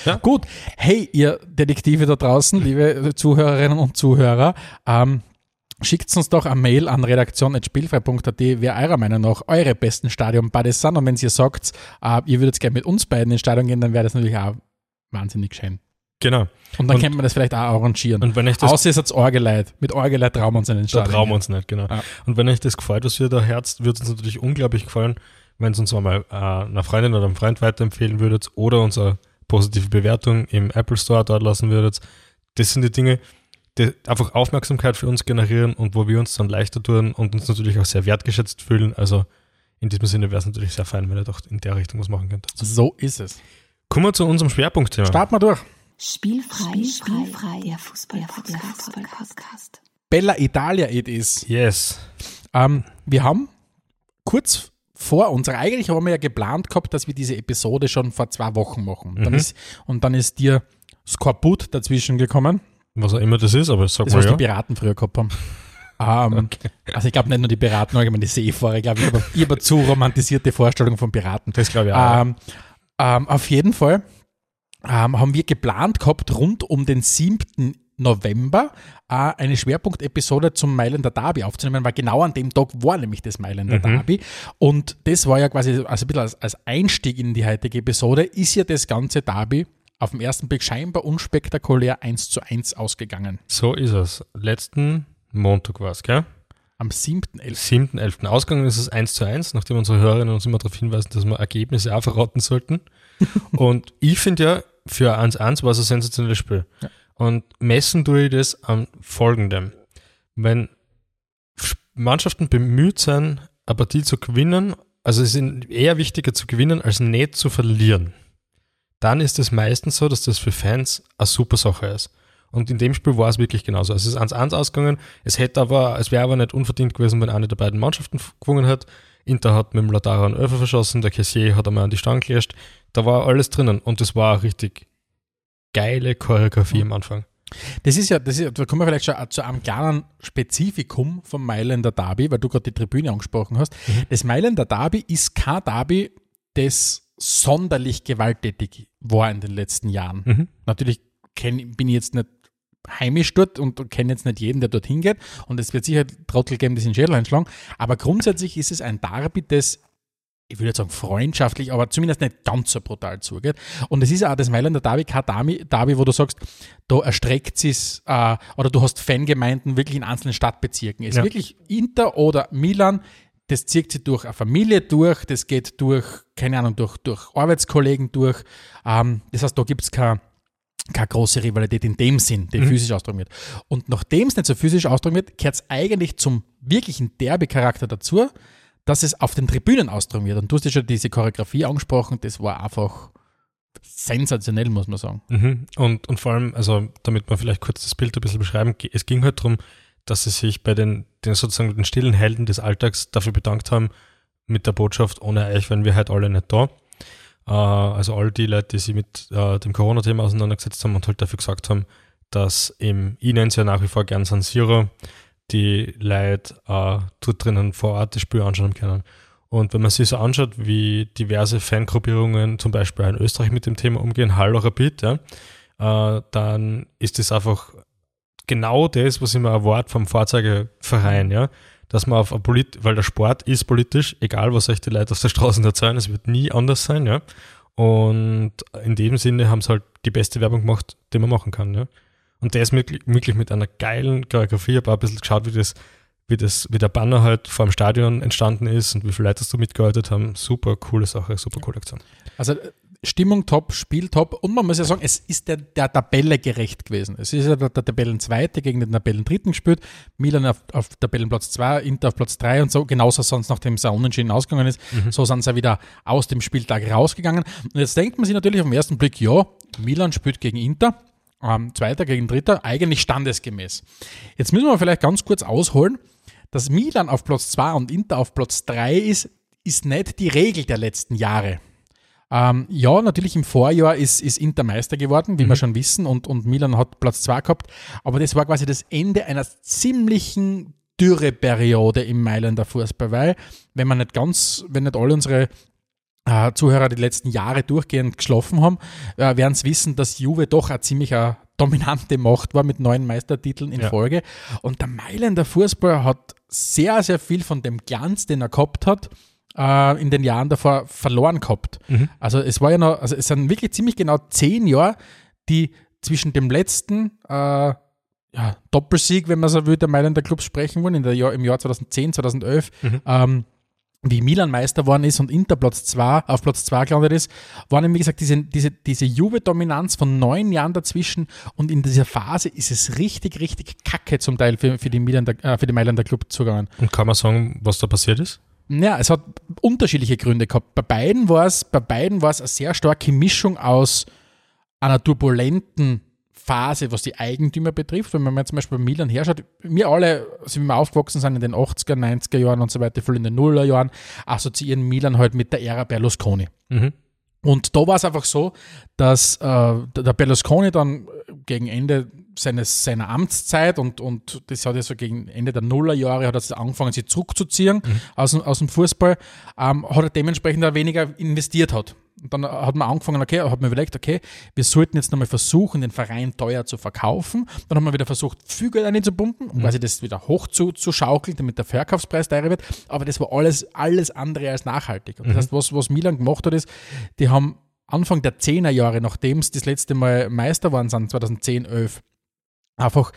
Ja. Gut. Hey, ihr Detektive da draußen, liebe Zuhörerinnen und Zuhörer, ähm, Schickt uns doch eine Mail an redaktion.spielfrei.at, wer eurer Meinung nach eure besten Stadionbuddies sind. Und wenn ihr sagt, äh, ihr würdet gerne mit uns beiden ins Stadion gehen, dann wäre das natürlich auch wahnsinnig schön. Genau. Und dann Und- könnte man das vielleicht auch arrangieren. Und wenn euch das Außer es hat Orgeleit. Mit Orgeleit trauen wir uns in den Da Stadion. trauen wir uns nicht, genau. Ja. Und wenn euch das gefällt, was ihr da herzt, würde es uns natürlich unglaublich gefallen, wenn es uns einmal äh, einer Freundin oder einem Freund weiterempfehlen würdet oder uns eine positive Bewertung im Apple Store dort lassen würdet. Das sind die Dinge, die einfach Aufmerksamkeit für uns generieren und wo wir uns dann leichter tun und uns natürlich auch sehr wertgeschätzt fühlen. Also in diesem Sinne wäre es natürlich sehr fein, wenn ihr doch in der Richtung was machen könnt. So ist es. Kommen wir zu unserem Schwerpunktthema. Starten wir durch. Spielfrei, Spielfrei, der Fußball-Podcast. Bella Italia it is. Yes. Ähm, wir haben kurz vor unserer, eigentlich haben wir ja geplant gehabt, dass wir diese Episode schon vor zwei Wochen machen. Dann Mhm. ist, und dann ist dir Skorbut dazwischen gekommen. Was auch immer das ist, aber sag Das, mal was ja. die Piraten früher gehabt haben. Ähm, Also ich glaube nicht nur die Piraten, allgemein die Seefahrer. Ich glaube, ich habe hab eine zu romantisierte Vorstellung von Piraten. Das glaube ich auch. Ähm, ähm, auf jeden Fall haben wir geplant gehabt, rund um den 7. November äh, eine Schwerpunktepisode zum Mailänder Derby aufzunehmen, weil genau an dem Tag war nämlich das Mailänder Derby. Und das war ja quasi also ein bisschen als, als Einstieg in die heutige Episode, ist ja das ganze Derby auf den ersten Blick scheinbar unspektakulär 1 zu 1 ausgegangen. So ist es. Letzten Montag war es, gell? Am 7.11. 7.11. Ausgegangen ist es 1 zu 1, nachdem unsere Hörerinnen uns immer darauf hinweisen, dass wir Ergebnisse auch verraten sollten. und ich finde ja, für 1-1 war es ein sensationelles Spiel. Und messen tue ich das an folgendem. Wenn Sch- Mannschaften bemüht sind, eine Partie zu gewinnen, also es ist eher wichtiger zu gewinnen, als nicht zu verlieren, dann ist es meistens so, dass das für Fans eine super Sache ist. Und in dem Spiel war es wirklich genauso. Es ist 1-1 ausgegangen. Es hätte aber, es wäre aber nicht unverdient gewesen, wenn eine der beiden Mannschaften gewonnen hat. Inter hat mit dem Latara einen Öfer verschossen, der Cassier hat einmal an die Stange gelöscht. Da war alles drinnen und das war richtig geile Choreografie am Anfang. Das ist ja, das ist, da kommen wir vielleicht schon zu einem kleinen Spezifikum vom Mailänder Derby, weil du gerade die Tribüne angesprochen hast. Das Mailänder Derby ist kein Derby, das sonderlich gewalttätig war in den letzten Jahren. Mhm. Natürlich kenn, bin ich jetzt nicht heimisch dort und kenne jetzt nicht jeden, der dorthin geht. Und es wird sicher Trottel geben, die den Schädel einschlagen. Aber grundsätzlich ist es ein Derby, das ich würde jetzt sagen freundschaftlich, aber zumindest nicht ganz so brutal zugeht. Und es ist auch das Mailänder Derby kein Derby, wo du sagst, da erstreckt sich äh, oder du hast Fangemeinden wirklich in einzelnen Stadtbezirken. Es ist Ja. wirklich Inter oder Milan, das zieht sich durch eine Familie durch, das geht durch, keine Ahnung, durch, durch Arbeitskollegen durch. Ähm, das heißt, da gibt es keine keine große Rivalität in dem Sinn, die physisch ausdrücken wird. Und nachdem es nicht so physisch ausdrücken wird, gehört es eigentlich zum wirklichen Derby-Charakter dazu, dass es auf den Tribünen ausdrücken wird. Und du hast ja schon diese Choreografie angesprochen, das war einfach sensationell, muss man sagen. Mhm. Und, und vor allem, also damit wir vielleicht kurz das Bild ein bisschen beschreiben, es ging halt darum, dass sie sich bei den, den sozusagen den stillen Helden des Alltags dafür bedankt haben, mit der Botschaft, ohne euch wären wir halt alle nicht da. Äh, also all die Leute, die sich mit äh, dem Corona-Thema auseinandergesetzt haben und halt dafür gesagt haben, dass nenne es ja nach wie vor gern San Siro, die Leute äh, dort drinnen vor Ort das Spiel anschauen können. Und wenn man sich so anschaut, wie diverse Fangruppierungen zum Beispiel in Österreich mit dem Thema umgehen, Hallo Rapid, ja, äh, dann ist das einfach genau das, was ich mir erwarte vom Fahrzeugverein, ja, dass man auf Polit, weil der Sport ist politisch, egal was euch die Leute auf der Straße erzählen, es wird nie anders sein, ja. Und in dem Sinne haben sie halt die beste Werbung gemacht, die man machen kann, ja. Und der ist möglich mit einer geilen Choreografie. Ich habe auch ein bisschen geschaut, wie das, wie das, wie der Banner halt vor dem Stadion entstanden ist und wie viele Leute das da mitgearbeitet haben. Super coole Sache, super coole Aktion. Also äh, Stimmung top, Spiel top und man muss ja sagen, es ist der, der Tabelle gerecht gewesen. Es ist ja der, der Tabellenzweite gegen den Tabellendritten gespielt, Milan auf, auf Tabellenplatz 2, Inter auf Platz 3 und so, genauso sonst nachdem es unentschieden ausgegangen ist, so sind sie ja wieder aus dem Spieltag rausgegangen. Und jetzt denkt man sich natürlich auf den ersten Blick, ja, Milan spielt gegen Inter, ähm, Zweiter gegen Dritter, eigentlich standesgemäß. Jetzt müssen wir vielleicht ganz kurz ausholen, dass Milan auf Platz 2 und Inter auf Platz 3 ist, ist nicht die Regel der letzten Jahre. Ähm, ja, natürlich im Vorjahr ist, ist Inter Meister geworden, wie wir schon wissen, und, und Milan hat Platz 2 gehabt. Aber das war quasi das Ende einer ziemlichen Dürreperiode im Mailänder Fußball, weil, wenn man nicht ganz, wenn nicht alle unsere äh, Zuhörer die letzten Jahre durchgehend geschlafen haben, äh, werden es wissen, dass Juve doch eine ziemlich eine dominante Macht war mit neun Meistertiteln in Ja. Folge. Und der Mailänder Fußball hat sehr, sehr viel von dem Glanz, den er gehabt hat, äh, in den Jahren davor verloren gehabt. Also es war ja noch, also es sind wirklich ziemlich genau zehn Jahre, die zwischen dem letzten äh, ja, Doppelsieg, wenn man so will, der Mailänder Clubs sprechen wollen, in der Jahr, im Jahr 2010, 2011, ähm, wie Milan Meister geworden ist und Inter Platz zwei, auf Platz 2 gelandet ist, war nämlich, wie gesagt, diese, diese, diese Juve-Dominanz von neun Jahren dazwischen und in dieser Phase ist es richtig, richtig kacke zum Teil für, für, die, Mailänder, äh, für die Mailänder Club zugegangen. Und kann man sagen, was da passiert ist? Ja, es hat unterschiedliche Gründe gehabt. Bei beiden war es, bei beiden war es eine sehr starke Mischung aus einer turbulenten Phase, was die Eigentümer betrifft. Wenn man mal zum Beispiel bei Milan herschaut, wir alle, wie wir aufgewachsen sind in den 80er, 90er Jahren und so weiter, voll in den Nuller Jahren, assoziieren Milan halt mit der Ära Berlusconi. Mhm. Und da war es einfach so, dass äh, der Berlusconi dann gegen Ende seines, seiner Amtszeit und, und das hat ja so gegen Ende der Nullerjahre hat er angefangen, sich zurückzuziehen aus, dem- aus dem Fußball, ähm, hat er dementsprechend auch weniger investiert hat. Und dann hat man angefangen, okay, hat man überlegt, okay, wir sollten jetzt nochmal versuchen, den Verein teuer zu verkaufen. Dann haben wir wieder versucht, viel Geld einzupumpen, um quasi das wieder hoch zu, zu schaukeln, damit der Verkaufspreis teurer wird. Aber das war alles, alles andere als nachhaltig. Und das heißt, was, was Milan gemacht hat, ist, die haben Anfang der 10er Jahre, nachdem sie das letzte Mal Meister waren, sind 2010, 11, einfach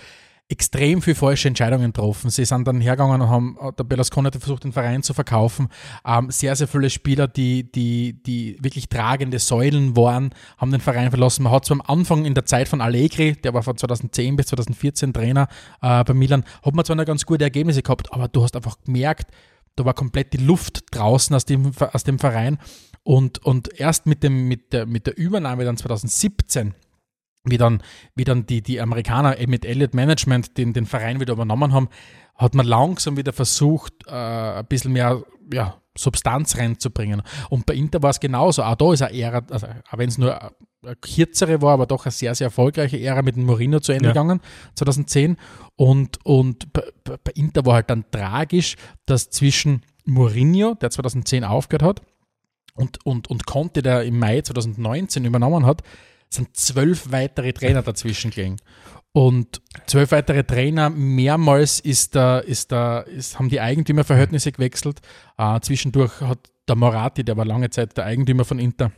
extrem viel falsche Entscheidungen getroffen. Sie sind dann hergegangen und haben, der Berlusconi hat versucht, den Verein zu verkaufen. Ähm, sehr, sehr viele Spieler, die, die, die wirklich tragende Säulen waren, haben den Verein verlassen. Man hat zwar am Anfang in der Zeit von Allegri, der war von 2010 bis 2014 Trainer äh, bei Milan, hat man zwar noch ganz gute Ergebnisse gehabt, aber du hast einfach gemerkt, da war komplett die Luft draußen aus dem, aus dem Verein. Und, und erst mit, dem, mit, der, mit der Übernahme dann 2017 wie dann, wie dann die, die Amerikaner mit Elliott Management den, den Verein wieder übernommen haben, hat man langsam wieder versucht, äh, ein bisschen mehr ja, Substanz reinzubringen. Und bei Inter war es genauso. Auch da ist eine Ära, also, auch wenn es nur eine kürzere war, aber doch eine sehr, sehr erfolgreiche Ära mit dem Mourinho zu Ende Ja. gegangen, 2010. Und, und bei, bei bei Inter war halt dann tragisch, dass zwischen Mourinho, der 2010 aufgehört hat, und, und, und Conte, der im Mai 2019 übernommen hat, sind zwölf weitere Trainer dazwischen gelegen. Und zwölf weitere Trainer, mehrmals ist da, ist da, ist, haben die Eigentümerverhältnisse gewechselt. Äh, zwischendurch hat der Moratti, der war lange Zeit der Eigentümer von Inter,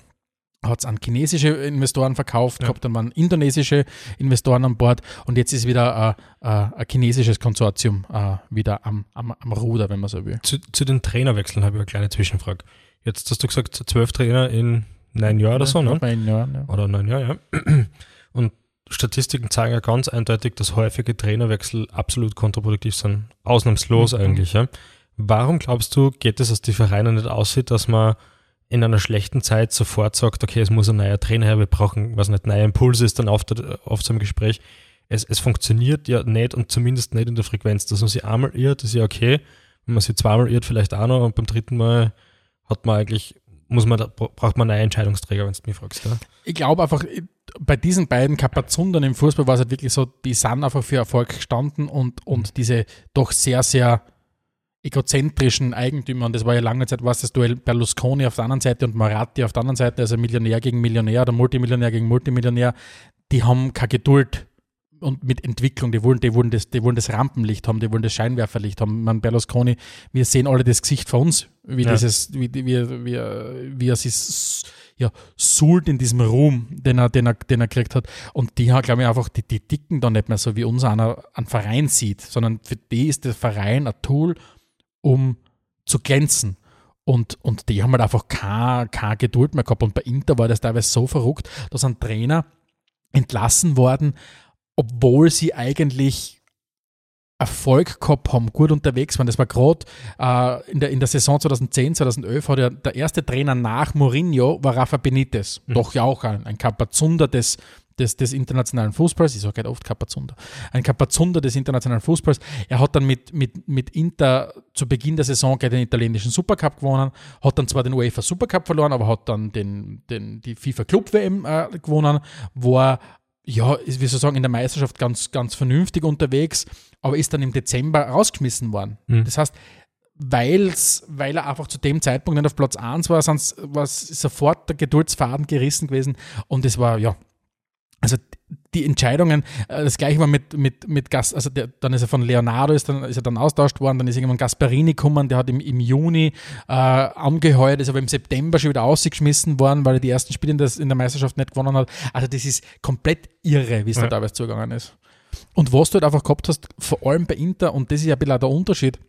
hat es an chinesische Investoren verkauft, gehabt, dann waren indonesische Investoren an Bord und jetzt ist wieder äh, äh, ein chinesisches Konsortium äh, wieder am, am, am Ruder, wenn man so will. Zu, zu den Trainerwechseln habe ich eine kleine Zwischenfrage. Jetzt hast du gesagt, zwölf Trainer in neun Jahren oder so, ne? In Jahren, ja. Oder neun Jahre, ja. Und Statistiken zeigen ja ganz eindeutig, dass häufige Trainerwechsel absolut kontraproduktiv sind. Ausnahmslos Mhm. eigentlich, ja. Warum glaubst du, geht es, dass die Vereine nicht aussieht, dass man in einer schlechten Zeit sofort sagt, okay, es muss ein neuer Trainer her, wir brauchen, was nicht, neue Impulse ist dann oft, oft so im Gespräch. Es, es funktioniert ja nicht und zumindest nicht in der Frequenz. Dass man sich einmal irrt, ist ja okay. Wenn man sich zweimal irrt, vielleicht auch noch und beim dritten Mal hat man eigentlich, muss man, braucht man neue Entscheidungsträger, wenn du mich fragst. Ja? ich glaube einfach, bei diesen beiden Kapazundern im Fußball war es halt wirklich so, die sind einfach für Erfolg gestanden und, und diese doch sehr, sehr egozentrischen Eigentümer, und das war ja lange Zeit, was das Duell Berlusconi auf der anderen Seite und Maratti auf der anderen Seite, also Millionär gegen Millionär oder Multimillionär gegen Multimillionär, die haben keine Geduld und mit Entwicklung, die wollen, die wollen, das, die wollen das Rampenlicht haben, die wollen das Scheinwerferlicht haben. Man, Berlusconi, wir sehen alle das Gesicht vor uns, wie Ja. dieses, wie, wie, wie, wie er sich ja, suhlt in diesem Ruhm, den er, den er, den er gekriegt hat. Und die haben, glaube ich, einfach, die, die dicken dann nicht mehr so, wie unser einer einen Verein sieht, sondern für die ist der Verein ein Tool, um zu glänzen. Und, und die haben halt einfach keine, keine Geduld mehr gehabt. Und bei Inter war das teilweise so verrückt, dass ein Trainer entlassen worden, obwohl sie eigentlich Erfolg gehabt haben, gut unterwegs waren. Das war gerade äh, in, der, in der Saison 2010, 2011 hat ja der erste Trainer nach Mourinho war Rafa Benitez. Doch ja auch ein, ein Kapazunder des, des, des internationalen Fußballs. Ich sage halt oft Kapazunder. Ein Kapazunder des internationalen Fußballs. Er hat dann mit, mit, mit Inter zu Beginn der Saison gleich den italienischen Supercup gewonnen, hat dann zwar den UEFA Supercup verloren, aber hat dann den, den, die FIFA Club WM äh, gewonnen, war ja, ist, wie soll ich sagen, in der Meisterschaft ganz, ganz vernünftig unterwegs, aber ist dann im Dezember rausgeschmissen worden. Mhm. Das heißt, weil's, weil er einfach zu dem Zeitpunkt nicht auf Platz 1 war, sonst war sofort der Geduldsfaden gerissen gewesen und es war, ja, also die Entscheidungen, äh, das gleiche war mit, mit, mit Gas, also der, dann ist er von Leonardo, ist, dann, ist er dann austauscht worden, dann ist irgendwann Gasparini gekommen, der hat im, im Juni äh, angeheuert, ist aber im September schon wieder ausgeschmissen worden, weil er die ersten Spiele in, das, in der Meisterschaft nicht gewonnen hat. Also das ist komplett irre, wie es ja. da teilweise zugegangen ist. Und was du halt einfach gehabt hast, vor allem bei Inter, und das ist ja ein bisschen der Unterschied,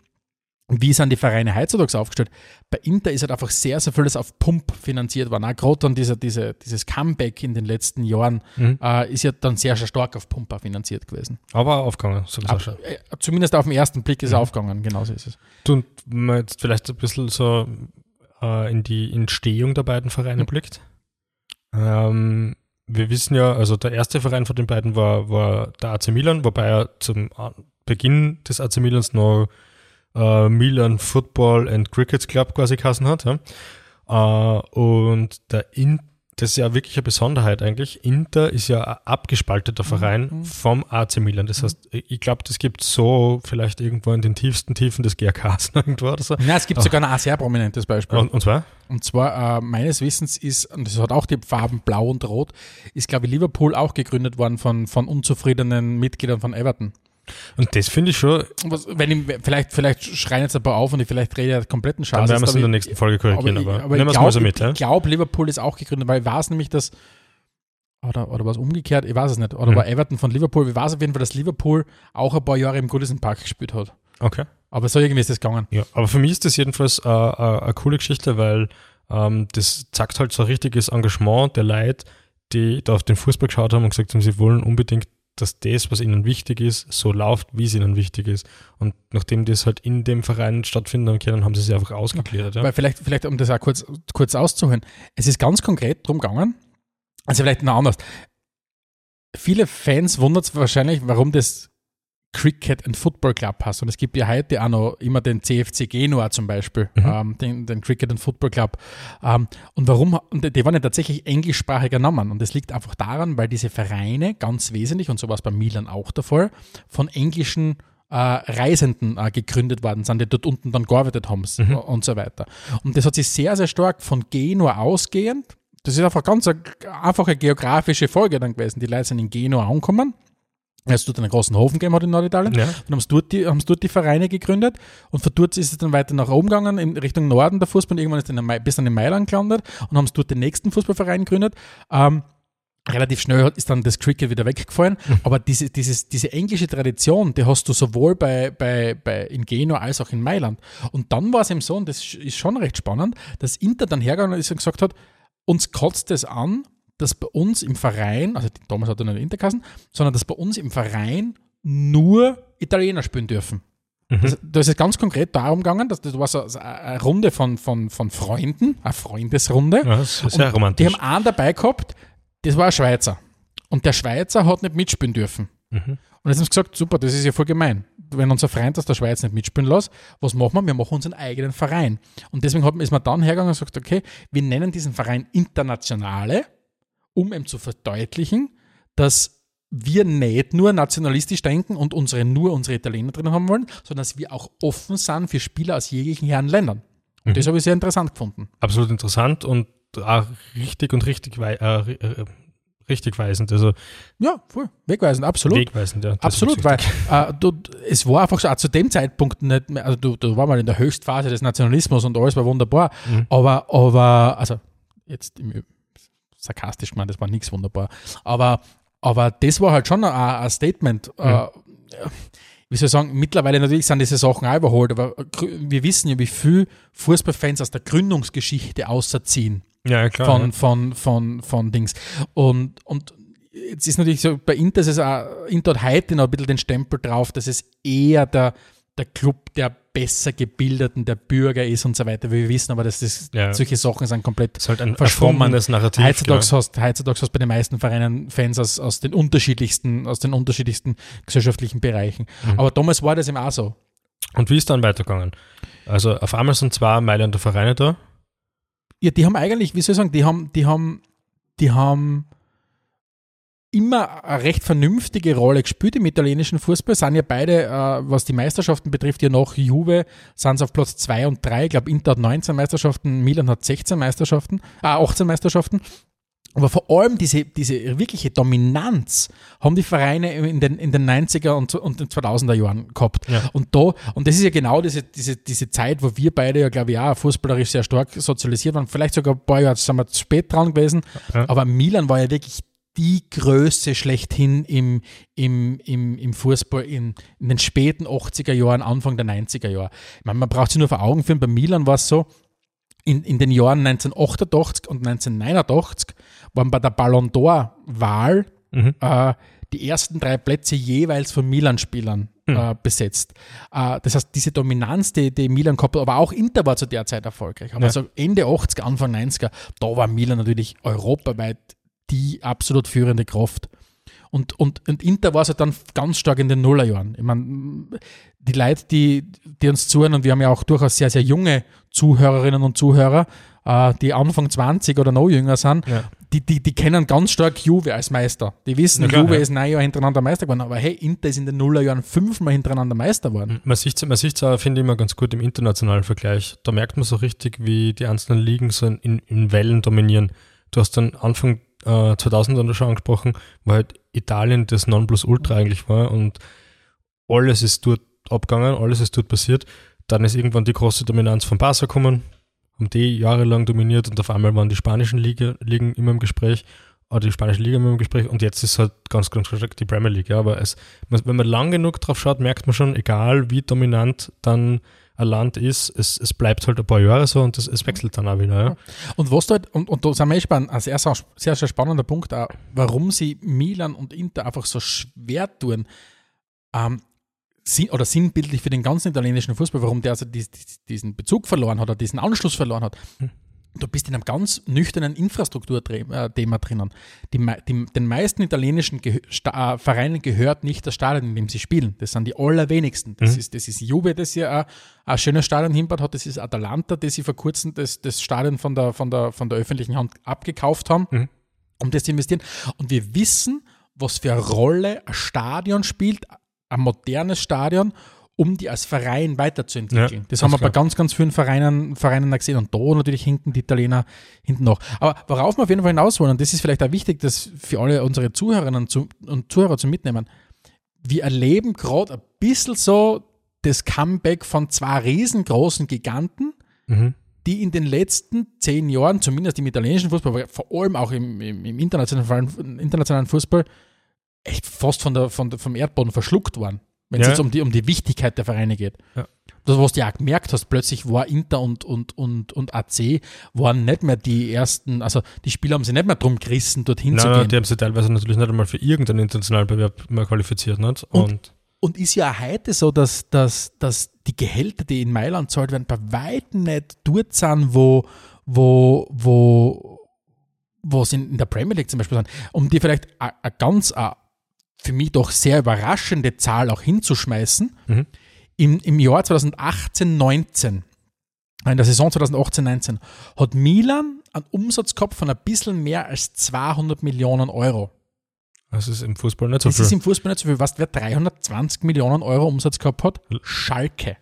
wie sind die Vereine heutzutage aufgestellt? Bei Inter ist halt einfach sehr, sehr vieles auf Pump finanziert worden. Auch gerade dann dieser, diese, dieses Comeback in den letzten Jahren mhm. äh, ist ja dann sehr, sehr stark auf Pump finanziert gewesen. Aber aufgegangen, sowieso schon. Äh, zumindest auf den ersten Blick ist mhm. er aufgegangen, genauso ist es. Du, und man jetzt vielleicht ein bisschen so äh, in die Entstehung der beiden Vereine mhm. blickt. Ähm, wir wissen ja, also der erste Verein von den beiden war, war der AC Milan, wobei er zum Beginn des AC Milans noch äh, Milan Football and Cricket Club quasi kassen hat. Ja? Äh, und der In das ist ja wirklich eine Besonderheit eigentlich. Inter ist ja ein abgespalteter Verein mhm. vom AC Milan. Das heißt, ich glaube, das gibt so vielleicht irgendwo in den tiefsten Tiefen des GRKs irgendwo oder so. Ja, es gibt sogar ein sehr prominentes Beispiel. Und, und zwar? Und zwar, äh, meines Wissens ist, und das hat auch die Farben blau und rot, ist, glaube ich, Liverpool auch gegründet worden von, von unzufriedenen Mitgliedern von Everton. Und das finde ich schon. Was, wenn ich, vielleicht, vielleicht schreien jetzt ein paar auf und ich vielleicht rede ja kompletten Schaden. Dann werden wir es in der nächsten Folge korrigieren, aber, aber, aber nehmen wir es mal so mit. Ich glaube, Liverpool ist auch gegründet, weil ich weiß nämlich, dass. Oder, oder was umgekehrt, ich weiß es nicht. Oder hm. war Everton von Liverpool. Ich weiß auf jeden Fall, dass Liverpool auch ein paar Jahre im Goodison Park gespielt hat. Okay. Aber so irgendwie ist das gegangen. Ja, aber für mich ist das jedenfalls äh, äh, eine coole Geschichte, weil ähm, das zeigt halt so ein richtiges Engagement der Leute, die da auf den Fußball geschaut haben und gesagt haben, sie wollen unbedingt dass das, was ihnen wichtig ist, so läuft, wie es ihnen wichtig ist. Und nachdem das halt in dem Verein stattfinden kann, haben sie es einfach ausgeklärt. Ja. Weil vielleicht, vielleicht, um das auch kurz, kurz auszuholen, es ist ganz konkret drum gegangen, also vielleicht noch anders. Viele Fans wundern sich wahrscheinlich, warum das Cricket and Football Club hast. Und es gibt ja heute auch noch immer den CFC Genua zum Beispiel, mhm. ähm, den, den, Cricket and Football Club. Ähm, und warum? Und die waren ja tatsächlich englischsprachiger Namen. Und das liegt einfach daran, weil diese Vereine ganz wesentlich, und so war es bei Milan auch der Fall, von englischen äh, Reisenden äh, gegründet worden sind, die dort unten dann gearbeitet haben mhm. und so weiter. Und das hat sich sehr, sehr stark von Genua ausgehend das ist einfach ganz eine einfache geografische Folge dann gewesen. Die Leute sind in Genua angekommen, es dort einen großen Hofen gegeben hat in Norditalien. Ja. Dann haben dort die, haben dort die Vereine gegründet und von dort ist es dann weiter nach oben gegangen, in Richtung Norden der Fußball. Irgendwann ist dann bis dann in Mailand gelandet und haben dort den nächsten Fußballverein gegründet. Ähm, relativ schnell ist dann das Cricket wieder weggefallen. Mhm. Aber diese, dieses, diese englische Tradition, die hast du sowohl bei, bei, bei in Genua als auch in Mailand. Und dann war es eben so, und das ist schon recht spannend, dass Inter dann hergegangen ist und gesagt hat, uns kotzt es an, dass bei uns im Verein, also damals hat er nicht Interkassen, sondern dass bei uns im Verein nur Italiener spielen dürfen. Mhm. Das, da ist es ganz konkret darum gegangen, dass das war so eine Runde von, von, von Freunden, eine Freundesrunde. Ja, das ist sehr romantisch. Die haben einen dabei gehabt, das war ein Schweizer. Und der Schweizer hat nicht mitspielen dürfen. Mhm. Und jetzt haben sie gesagt, super, das ist ja voll gemein. Wenn unser Freund aus der Schweiz nicht mitspielen lässt, was machen wir? Wir machen unseren eigenen Verein. Und deswegen ist man dann hergegangen und gesagt, okay, wir nennen diesen Verein Internationale um ihm zu verdeutlichen, dass wir nicht nur nationalistisch denken und unsere, nur unsere Italiener drin haben wollen, sondern dass wir auch offen sind für Spieler aus jeglichen Herren Ländern. Und mhm. das habe ich sehr interessant gefunden. Absolut interessant und auch richtig und richtig, äh, äh, richtig weisend. Also ja, voll. Wegweisend, absolut. Wegweisend, ja. Absolut, weil äh, du, es war einfach so, auch zu dem Zeitpunkt nicht mehr, also du, du war mal in der Höchstphase des Nationalismus und alles war wunderbar, mhm. aber, aber, also jetzt im sarkastisch gemeint, das war nichts wunderbar. Aber, aber das war halt schon ein, ein Statement. Ja. Äh, wie soll ich sagen, mittlerweile natürlich sind diese Sachen auch überholt, aber wir wissen ja, wie viel Fußballfans aus der Gründungsgeschichte außerziehen. Ja, klar. Von, ja. von, von, von Dings. Und, und jetzt ist natürlich so, bei Inter ist es auch, Inter hat heute noch ein bisschen den Stempel drauf, dass es eher der, der Club der besser gebildeten, der Bürger ist und so weiter. Wir wissen aber, dass das, ja. solche Sachen sind komplett das ist halt ein verschwommenes Narrativ. Heutzutage genau. hast, heutzutage hast bei den meisten Vereinen Fans aus, aus den unterschiedlichsten, aus den unterschiedlichsten gesellschaftlichen Bereichen. Mhm. Aber damals war das eben auch so. Und wie ist dann weitergegangen? Also auf einmal sind zwei Mailänder Vereine da. Ja, die haben eigentlich, wie soll ich sagen, die haben, die haben, die haben immer eine recht vernünftige Rolle gespielt im italienischen Fußball. Sind ja beide, äh, was die Meisterschaften betrifft, ja noch Juve, sind auf Platz 2 und 3. Ich glaube, Inter hat 19 Meisterschaften, Milan hat 16 Meisterschaften, äh, 18 Meisterschaften. Aber vor allem diese, diese wirkliche Dominanz haben die Vereine in den, in den 90er und, und den 2000er Jahren gehabt. Ja. Und da, und das ist ja genau diese, diese, diese Zeit, wo wir beide ja, glaube ich, auch fußballerisch sehr stark sozialisiert waren. Vielleicht sogar ein paar Jahre sind wir zu spät dran gewesen. Ja. Aber Milan war ja wirklich die Größe schlechthin im, im, im, im Fußball in, in den späten 80er Jahren, Anfang der 90er Jahre. Ich meine, man braucht sich nur vor Augen führen, bei Milan war es so, in, in den Jahren 1988 und 1989 waren bei der Ballon d'Or-Wahl Mhm. äh, die ersten drei Plätze jeweils von Milan-Spielern äh, besetzt. Äh, das heißt, diese Dominanz, die, die Milan gehabt hat, aber auch Inter war zu der Zeit erfolgreich. Aber Ja. so Ende 80er, Anfang 90er, da war Milan natürlich europaweit die absolut führende Kraft. Und, und, und Inter war es halt dann ganz stark in den Nullerjahren. Ich meine, die Leute, die, die uns zuhören, und wir haben ja auch durchaus sehr, sehr junge Zuhörerinnen und Zuhörer, äh, die Anfang 20 oder noch jünger sind, Ja. die, die, die kennen ganz stark Juve als Meister. Die wissen, klar, Juve ja. ist neun Jahre hintereinander Meister geworden, aber hey, Inter ist in den Nullerjahren fünfmal hintereinander Meister geworden. Man sieht es man sieht's auch, finde ich, immer ganz gut im internationalen Vergleich. Da merkt man so richtig, wie die einzelnen Ligen so in, in Wellen dominieren. Du hast dann Anfang äh, 2000 schon angesprochen, wo halt Italien das Nonplusultra eigentlich war und alles ist dort abgegangen, alles ist dort passiert. Dann ist irgendwann die große Dominanz von Barca gekommen, haben die jahrelang dominiert und auf einmal waren die spanischen Liga, Ligen immer im Gespräch, oder die spanische Liga immer im Gespräch und jetzt ist halt ganz, ganz stark die Premier League. Ja, aber es, wenn man lang genug drauf schaut, merkt man schon, egal wie dominant dann ein Land ist, es, es bleibt halt ein paar Jahre so und es, es wechselt dann auch wieder. Ja. Und was da halt, und, und da sind wir echt bei einem ein sehr, sehr, sehr, spannender Punkt, auch, warum sie Milan und Inter einfach so schwer tun, ähm, oder sinnbildlich für den ganzen italienischen Fußball, warum der also dies, dies, diesen Bezug verloren hat oder diesen Anschluss verloren hat. Du bist in einem ganz nüchternen Infrastrukturthema drinnen. Die, die, den meisten italienischen Gehö Sta äh, Vereinen gehört nicht das Stadion, in dem sie spielen. Das sind die allerwenigsten. Das, ist, das ist Juve, das hier ein, ein schönes Stadion hinbaut hat. Das ist Atalanta, das sie vor kurzem das, das Stadion von der, von, der, von der öffentlichen Hand abgekauft haben, Mhm. um das zu investieren. Und wir wissen, was für eine Rolle ein Stadion spielt, ein modernes Stadion, um die als Verein weiterzuentwickeln. Ja, das haben wir ganz bei klar. ganz, ganz vielen Vereinen, Vereinen gesehen und da natürlich hinken die Italiener hinten noch. Aber worauf wir auf jeden Fall hinaus wollen, und das ist vielleicht auch wichtig, das für alle unsere Zuhörerinnen zu, und Zuhörer zu mitnehmen, wir erleben gerade ein bisschen so das Comeback von zwei riesengroßen Giganten, Mhm. die in den letzten zehn Jahren, zumindest im italienischen Fußball, aber vor allem auch im, im, im internationalen, internationalen Fußball, echt fast von der, von der, vom Erdboden verschluckt waren, wenn es Ja. jetzt um die, um die Wichtigkeit der Vereine geht. Ja. Das, was du ja auch gemerkt hast, plötzlich war Inter und, und, und, und AC waren nicht mehr die ersten, also die Spieler haben sich nicht mehr drum gerissen, dorthin zu Nein, gehen. nein, die haben sich teilweise natürlich nicht einmal für irgendeinen internationalen Bewerb mehr qualifiziert. Nicht? Und, Und ist ja heute so, dass, dass, dass die Gehälter, die in Mailand zahlt werden, bei weitem nicht dort sind, wo, wo, wo, wo sie in der Premier League zum Beispiel sind. Um dir vielleicht eine ganz a- für mich doch sehr überraschende Zahl auch hinzuschmeißen. Mhm. Im, Im Jahr 2018, 19, in der Saison 2018, 19, hat Milan einen Umsatz gehabt von ein bisschen mehr als 200 Millionen Euro. das ist im Fußball nicht so Das viel. ist im Fußball nicht so viel. Was wer 320 Millionen Euro Umsatz gehabt hat? Schalke.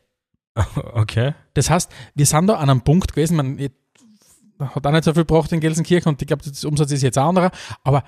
okay. Das heißt, wir sind da an einem Punkt gewesen, man hat auch nicht so viel gebraucht in Gelsenkirchen und ich glaube, der Umsatz ist jetzt auch anderer, aber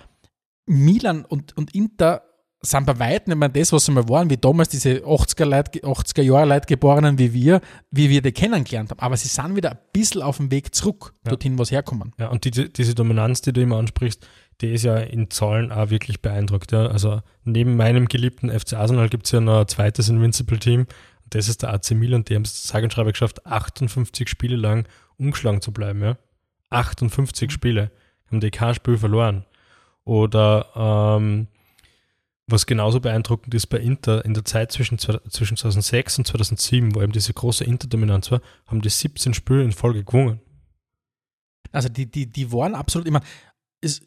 Milan und, und Inter sind bei weitem nicht mehr das, was sie mal waren, wie damals diese 80er, Leute, 80er Jahre Leute Geborenen wie wir, wie wir die kennengelernt haben. Aber sie sind wieder ein bisschen auf dem Weg zurück, dorthin, wo sie herkommen. Ja, und die, diese Dominanz, die du immer ansprichst, die ist ja in Zahlen auch wirklich beeindruckt. Ja. Also neben meinem geliebten FC Arsenal gibt es ja noch ein zweites Invincible-Team. Und das ist der AC Milan. Die haben es sage und schreibe geschafft, 58 Spiele lang umgeschlagen zu bleiben. Ja. 58 Spiele. Haben die kein Spiel verloren. Oder ähm, was genauso beeindruckend ist bei Inter, in der Zeit zwischen, zwischen 2006 und 2007, wo eben diese große Inter-Dominanz war, haben die 17 Spiele in Folge gewonnen. Also die, die, die waren absolut immer. Es,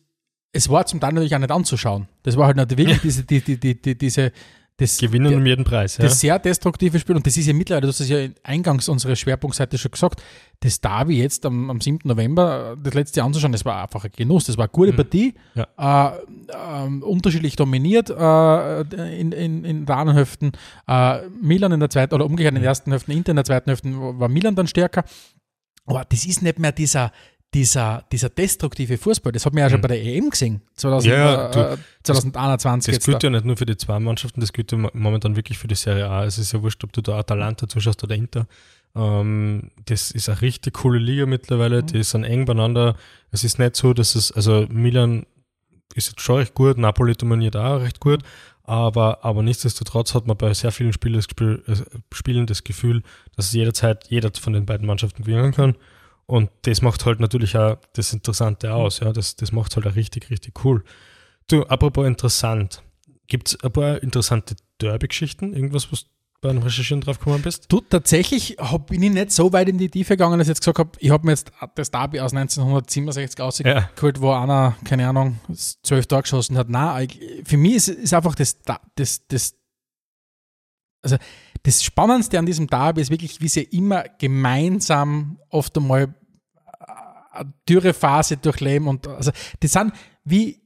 es war zum Teil natürlich auch nicht anzuschauen. Das war halt nicht wirklich diese, die, die, die, die, diese, das, Gewinnen der- um jeden Preis. Ja. das sehr destruktive Spiel, und das ist ja mittlerweile, du hast es ja eingangs unserer Schwerpunktseite schon gesagt, das Derby jetzt am, am 7. November, äh, das letzte anzuschauen, das war einfach ein Genuss, das war eine gute Partie, äh, ähm, unterschiedlich dominiert äh, in, in, in der anderen Hälfte. Äh, Milan in der zweiten, oder umgekehrt in der ersten Hälfte, Inter in der zweiten Hälfte war Milan dann stärker. Aber das ist nicht mehr dieser, dieser, dieser destruktive Fußball. Das hat man ja schon bei der EM gesehen, 2000, Ja, du, äh, 2021. Das jetzt gilt ja nicht nur für die zwei Mannschaften, das gilt ja mo- momentan wirklich für die Serie A. Es ist ja wurscht, ob du da Atalanta zuschaust oder Inter. Ähm, das ist eine richtig coole Liga mittlerweile, Mhm. die sind eng beieinander. Es ist nicht so, dass es, also Milan ist jetzt schon recht gut, Napoli dominiert auch recht gut, aber, aber nichtsdestotrotz hat man bei sehr vielen Spielen das, Gefühl- äh, Spielen das Gefühl, dass es jederzeit jeder von den beiden Mannschaften gewinnen kann. Und das macht halt natürlich auch das Interessante aus. Ja, das, das macht halt auch richtig, richtig cool. Du, apropos interessant. Gibt es ein paar interessante Derby-Geschichten? Irgendwas, was du beim Recherchieren drauf gekommen bist? Du, tatsächlich hab, bin ich nicht so weit in die Tiefe gegangen, dass ich jetzt gesagt habe, ich habe mir jetzt das Derby aus 1967 ausgeholt, wo einer, keine Ahnung, zwölf Tage geschossen hat. Nein, für mich ist, ist einfach das, Da- das, das, also das Spannendste an diesem Derby ist wirklich, wie sie immer gemeinsam oft einmal äh, eine Dürrephase durchleben und also die sind wie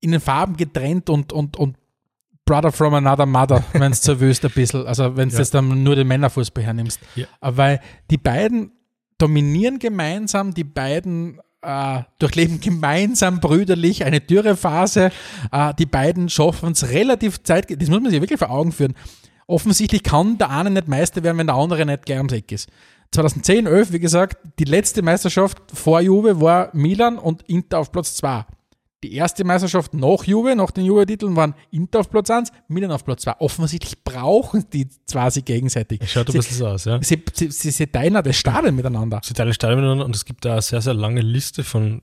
in den Farben getrennt und, und, und Brother from another mother, wenn es so willst, ein bisschen. Also wenn du Ja. jetzt dann nur den Männerfußball hernimmst. Ja. Aber Weil die beiden dominieren gemeinsam, die beiden äh, durchleben gemeinsam brüderlich eine Dürrephase. Äh, die beiden schaffen es relativ Zeit, das muss man sich wirklich vor Augen führen. Offensichtlich kann der eine nicht Meister werden, wenn der andere nicht gleich ums Eck ist. 2010, 11, wie gesagt, die letzte Meisterschaft vor Juve war Milan und Inter auf Platz 2. Die erste Meisterschaft nach Juve, nach den Juve-Titeln, waren Inter auf Platz 1, Milan auf Platz 2. Offensichtlich brauchen die zwei sich gegenseitig. Schaut ein bisschen so aus, ja. sie, sie, sie, sie teilen das Stadion miteinander. Sie teilen Stadion miteinander und es gibt da eine sehr, sehr lange Liste von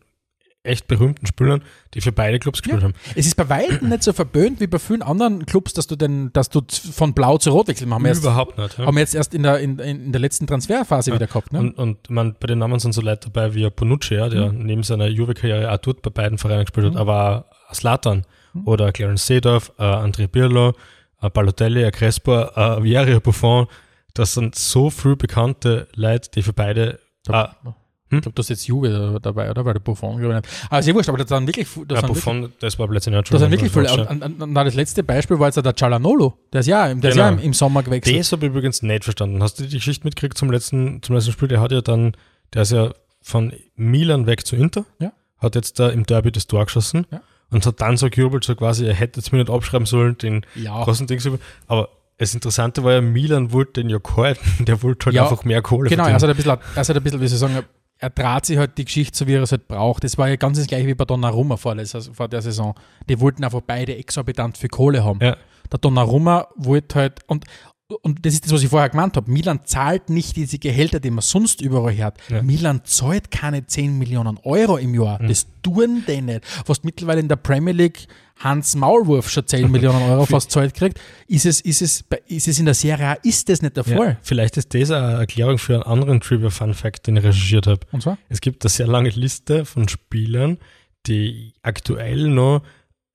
echt berühmten Spielern, die für beide Clubs gespielt haben. Es ist bei weitem nicht so verböhnt wie bei vielen anderen Clubs, dass du den, dass du von Blau zu Rot wechseln. Haben wir Überhaupt nicht. Ja. haben wir jetzt erst in der, in, in der letzten Transferphase wieder gehabt. Ne? Und, und man, bei den Namen sind so Leute dabei wie Bonucci, ja, der Mhm. neben seiner Juve-Karriere auch dort bei beiden Vereinen gespielt hat, aber auch Slatan Mhm. oder Clarence Seedorf, äh, André Pirlo, äh, Balotelli, äh, Crespo, äh, Vieri, Buffon. Das sind so viele bekannte Leute, die für beide äh, Ich glaube, du hast jetzt Juve dabei, oder? Weil der Buffon, glaube ich. Aber sehr wurscht, aber das sind wirklich, das ja, sind wirklich, Buffon, das war plötzlich das sind wirklich viele. Und, und, und das letzte Beispiel war jetzt der Cialanolo. Der ist ja, der ist Genau. ja im, im Sommer gewechselt. Das habe ich übrigens nicht verstanden. Hast du die Geschichte mitgekriegt zum letzten, zum letzten Spiel? Der hat ja dann, der ist ja von Milan weg zu Inter, Ja. hat jetzt da im Derby das Tor geschossen Ja. und hat dann so gejubelt, so quasi, er hätte jetzt mir nicht abschreiben sollen, den Ja. großen Ding. so- Aber das Interessante war ja, Milan wollte den ja halten, der wollte halt Ja, einfach mehr Kohle Genau, er verdienen. hat ein bisschen, er hat ein bisschen, wie soll ich sagen, er trat sich halt die Geschichte so, wie er es halt braucht. Das war ja ganz das gleiche wie bei Donnarumma vor der, vor der Saison. Die wollten einfach beide exorbitant viel Kohle haben. Ja. Der Donnarumma wollte halt, und, und das ist das, was ich vorher gemeint habe, Milan zahlt nicht diese Gehälter, die man sonst überall hört. Ja. Milan zahlt keine 10 Millionen Euro im Jahr. Mhm. Das tun die nicht. Was mittlerweile in der Premier League Hans Maulwurf schon 10 Millionen Euro fast zahlt kriegt, ist es, ist, es, ist es in der Serie A, ist das nicht der Fall. Ja, vielleicht ist das eine Erklärung für einen anderen Trivia-Fun-Fact, den ich recherchiert habe. Und zwar? Es gibt eine sehr lange Liste von Spielern, die aktuell noch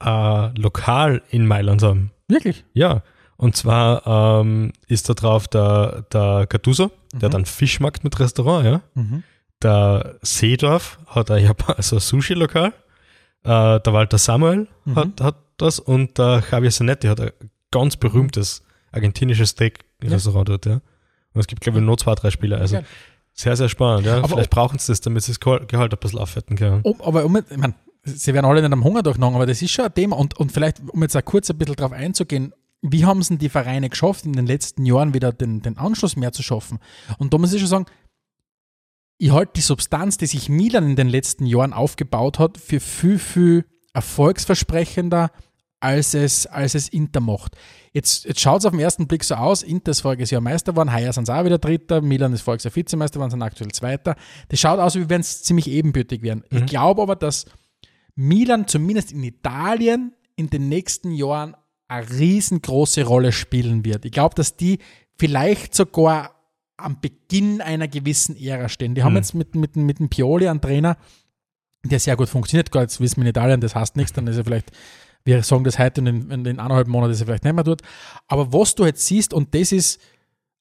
äh, lokal in Mailand haben. Wirklich? Ja, und zwar ähm, ist da drauf der, der Gattuso, der hat einen Fischmarkt mit Restaurant, ja. Mhm. Der Seedorf hat ein Japan also Sushi-Lokal. Äh, der Walter Samuel Mhm. hat, hat das und der Javier Zanetti hat ein ganz berühmtes argentinisches Steak-Restaurant dort, ja. Und es gibt, glaube ich, noch zwei, drei Spieler. Also sehr, sehr spannend, ja. Aber Vielleicht brauchen sie das, damit sie das Gehalt ein bisschen aufwerten können. Um, aber um, ich mein, sie werden alle nicht am Hunger durchnagen, aber das ist schon ein Thema. Und, und vielleicht, um jetzt auch kurz ein bisschen drauf einzugehen, wie haben es denn die Vereine geschafft, in den letzten Jahren wieder den, den Anschluss mehr zu schaffen? Und da muss ich schon sagen, ich halte die Substanz, die sich Milan in den letzten Jahren aufgebaut hat, für viel, viel erfolgsversprechender, als es, als es Inter macht. Jetzt, jetzt schaut es auf den ersten Blick so aus, Inter ist voriges Jahr Meister geworden, heuer sind sie auch wieder Dritter, Milan ist voriges Jahr Vizemeister geworden, sind aktuell Zweiter. Das schaut aus, wie wenn es ziemlich ebenbürtig wären. Ich glaube aber, dass Milan zumindest in Italien in den nächsten Jahren eine riesengroße Rolle spielen wird. Ich glaube, dass die vielleicht sogar am Beginn einer gewissen Ära stehen. Die haben Mhm. jetzt mit, mit, mit dem Pioli einen Trainer, der sehr gut funktioniert. Gut, jetzt wissen wir in Italien, das heißt nichts, dann ist er vielleicht Wir sagen das heute und in, in den eineinhalb Monaten ist er vielleicht nicht mehr dort. Aber was du jetzt siehst, und das ist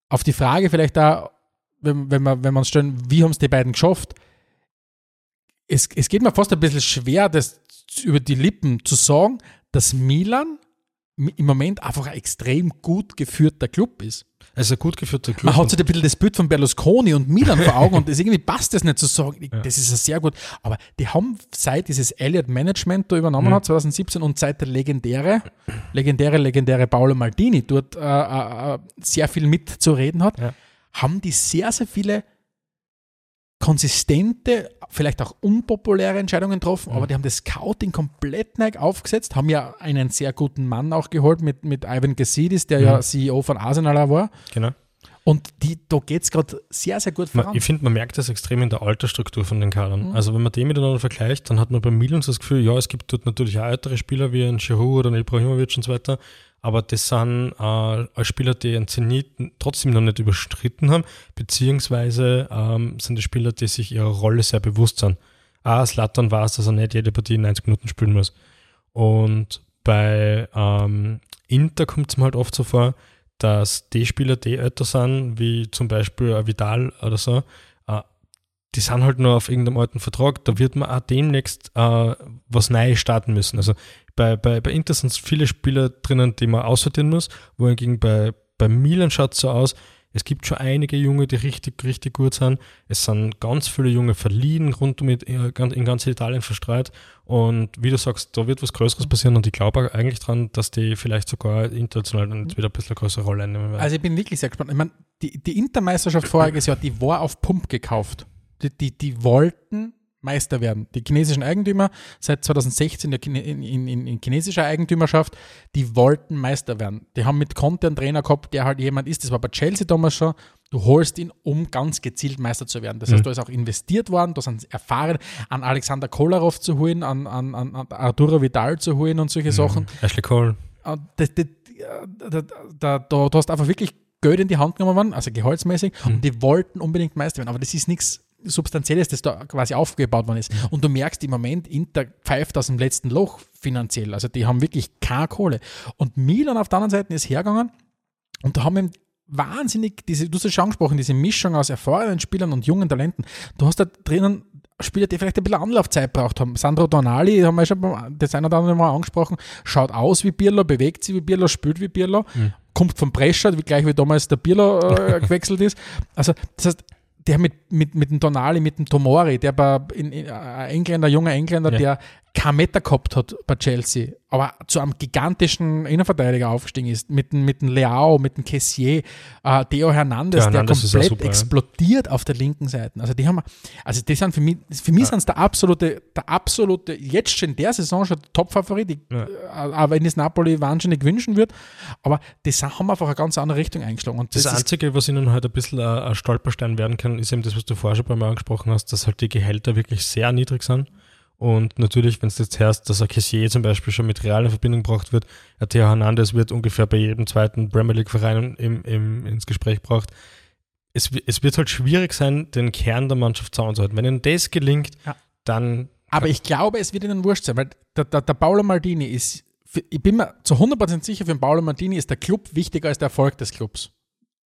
auf die Frage vielleicht da, wenn, wenn wir wenn uns stellen, wie haben es die beiden geschafft? Es, es geht mir fast ein bisschen schwer, das über die Lippen zu sagen, dass Milan im Moment einfach ein extrem gut geführter Club ist. Also ein gut geführter Club. Man hat sich ein bisschen das Bild von Berlusconi und Milan vor Augen und das irgendwie passt das nicht zu sagen. Das ist ja sehr gut. Aber die haben seit dieses Elliott Management da übernommen Mhm. hat, 2017, und seit der legendäre, legendäre, legendäre Paolo Maldini dort äh, äh, äh, sehr viel mitzureden hat, Ja. haben die sehr, sehr viele konsistente, vielleicht auch unpopuläre Entscheidungen getroffen, aber die haben das Scouting komplett neu aufgesetzt, haben ja einen sehr guten Mann auch geholt mit, mit Ivan Gassidis, der ja CEO von Arsenal war. Genau. Und die, da geht es gerade sehr, sehr gut voran. ich finde, man merkt das extrem in der Altersstruktur von den Kadern. Mhm. Also wenn man die miteinander vergleicht, dann hat man bei Milan so das Gefühl, ja, es gibt dort natürlich auch ältere Spieler wie ein Giroud oder ein Ibrahimovic und so weiter, aber das sind äh, Spieler, die einen Zenit trotzdem noch nicht überstritten haben, beziehungsweise ähm, sind die Spieler, die sich ihrer Rolle sehr bewusst sind. Ah, Slattern weiß, dass er nicht jede Partie 90 Minuten spielen muss. Und bei ähm, Inter kommt es mir halt oft so vor, dass die Spieler, die älter sind, wie zum Beispiel Vidal oder so, die sind halt nur auf irgendeinem alten Vertrag, da wird man auch demnächst äh, was Neues starten müssen. Also bei, bei, bei Inter sind viele Spieler drinnen, die man aussortieren muss, wohingegen bei, bei Milan schaut es so aus, es gibt schon einige Junge, die richtig, richtig gut sind. Es sind ganz viele Junge verliehen, rund um it- in ganz- Italien verstreut. Und wie du sagst, da wird was Größeres passieren und ich glaube eigentlich dran, dass die vielleicht sogar international dann jetzt wieder ein bisschen eine größere Rolle einnehmen werden. Also ich bin wirklich sehr gespannt. Ich meine, die, die Intermeisterschaft voriges Jahr, die war auf Pump gekauft. Die, die, die wollten Meister werden. Die chinesischen Eigentümer, seit 2016 der Chine- in, in, in, in chinesischer Eigentümerschaft, die wollten Meister werden. Die haben mit Conte einen Trainer gehabt, der halt jemand ist, das war bei Chelsea damals schon, du holst ihn, um ganz gezielt Meister zu werden. Das heißt, da ist auch investiert worden, da sind erfahren, an Alexander Kolarov zu holen, an, an, an Arturo Vidal zu holen und solche Sachen. Ashley Cole. Da, da, da, da hast einfach wirklich Geld in die Hand genommen worden, also gehaltsmäßig, und die wollten unbedingt Meister werden. Aber das ist nichts Substanzielles, das da quasi aufgebaut worden ist. Und du merkst im Moment, Inter pfeift aus dem letzten Loch finanziell. Also die haben wirklich keine Kohle. Und Milan auf der anderen Seite ist hergegangen und da haben eben wahnsinnig, diese, du hast es schon angesprochen, diese Mischung aus erfahrenen Spielern und jungen Talenten. Du hast da drinnen Spieler, die vielleicht ein bisschen Anlaufzeit braucht haben. Sandro Donali, haben wir schon das eine oder andere Mal angesprochen, schaut aus wie Birlo, bewegt sich wie Birlo, spielt wie Birlo, kommt vom Pressure, wie gleich wie damals der Birlo äh, gewechselt ist. Also, das heißt, der mit, mit, mit dem Donali, mit dem Tomori, der in, ein Engländer, junger Engländer, Ja. der kein Meter gehabt hat bei Chelsea, aber zu einem gigantischen Innenverteidiger aufgestiegen ist, mit dem, mit dem Leao, mit dem Kessier, äh, Theo Hernandez, Der Hernandez komplett super, ja. explodiert auf der linken Seite. Also die haben, also die sind für mich, für mich sind es der absolute, der absolute, jetzt schon in der Saison schon der Top-Favorit, Ja. äh, auch wenn es Napoli wahnsinnig wünschen wird, aber die haben einfach eine ganz andere Richtung eingeschlagen. Und Das, das, Einzige, was ihnen halt ein bisschen ein, ein Stolperstein werden kann, ist eben das, was du vorher schon beim angesprochen hast, dass halt die Gehälter wirklich sehr niedrig sind. Und natürlich, wenn es jetzt heißt, dass ein Kessier zum Beispiel schon mit Real in Verbindung gebracht wird, ein Theo Hernandez wird ungefähr bei jedem zweiten Premier League-Verein im, im, ins Gespräch gebracht. Es, es wird halt schwierig sein, den Kern der Mannschaft zusammenzuhalten. Wenn ihnen das gelingt, Ja. dann aber ich glaube, es wird ihnen wurscht sein, weil der, der, der Paolo Maldini ist, für, ich bin mir zu 100% sicher, für den Paolo Maldini ist der Club wichtiger als der Erfolg des Clubs.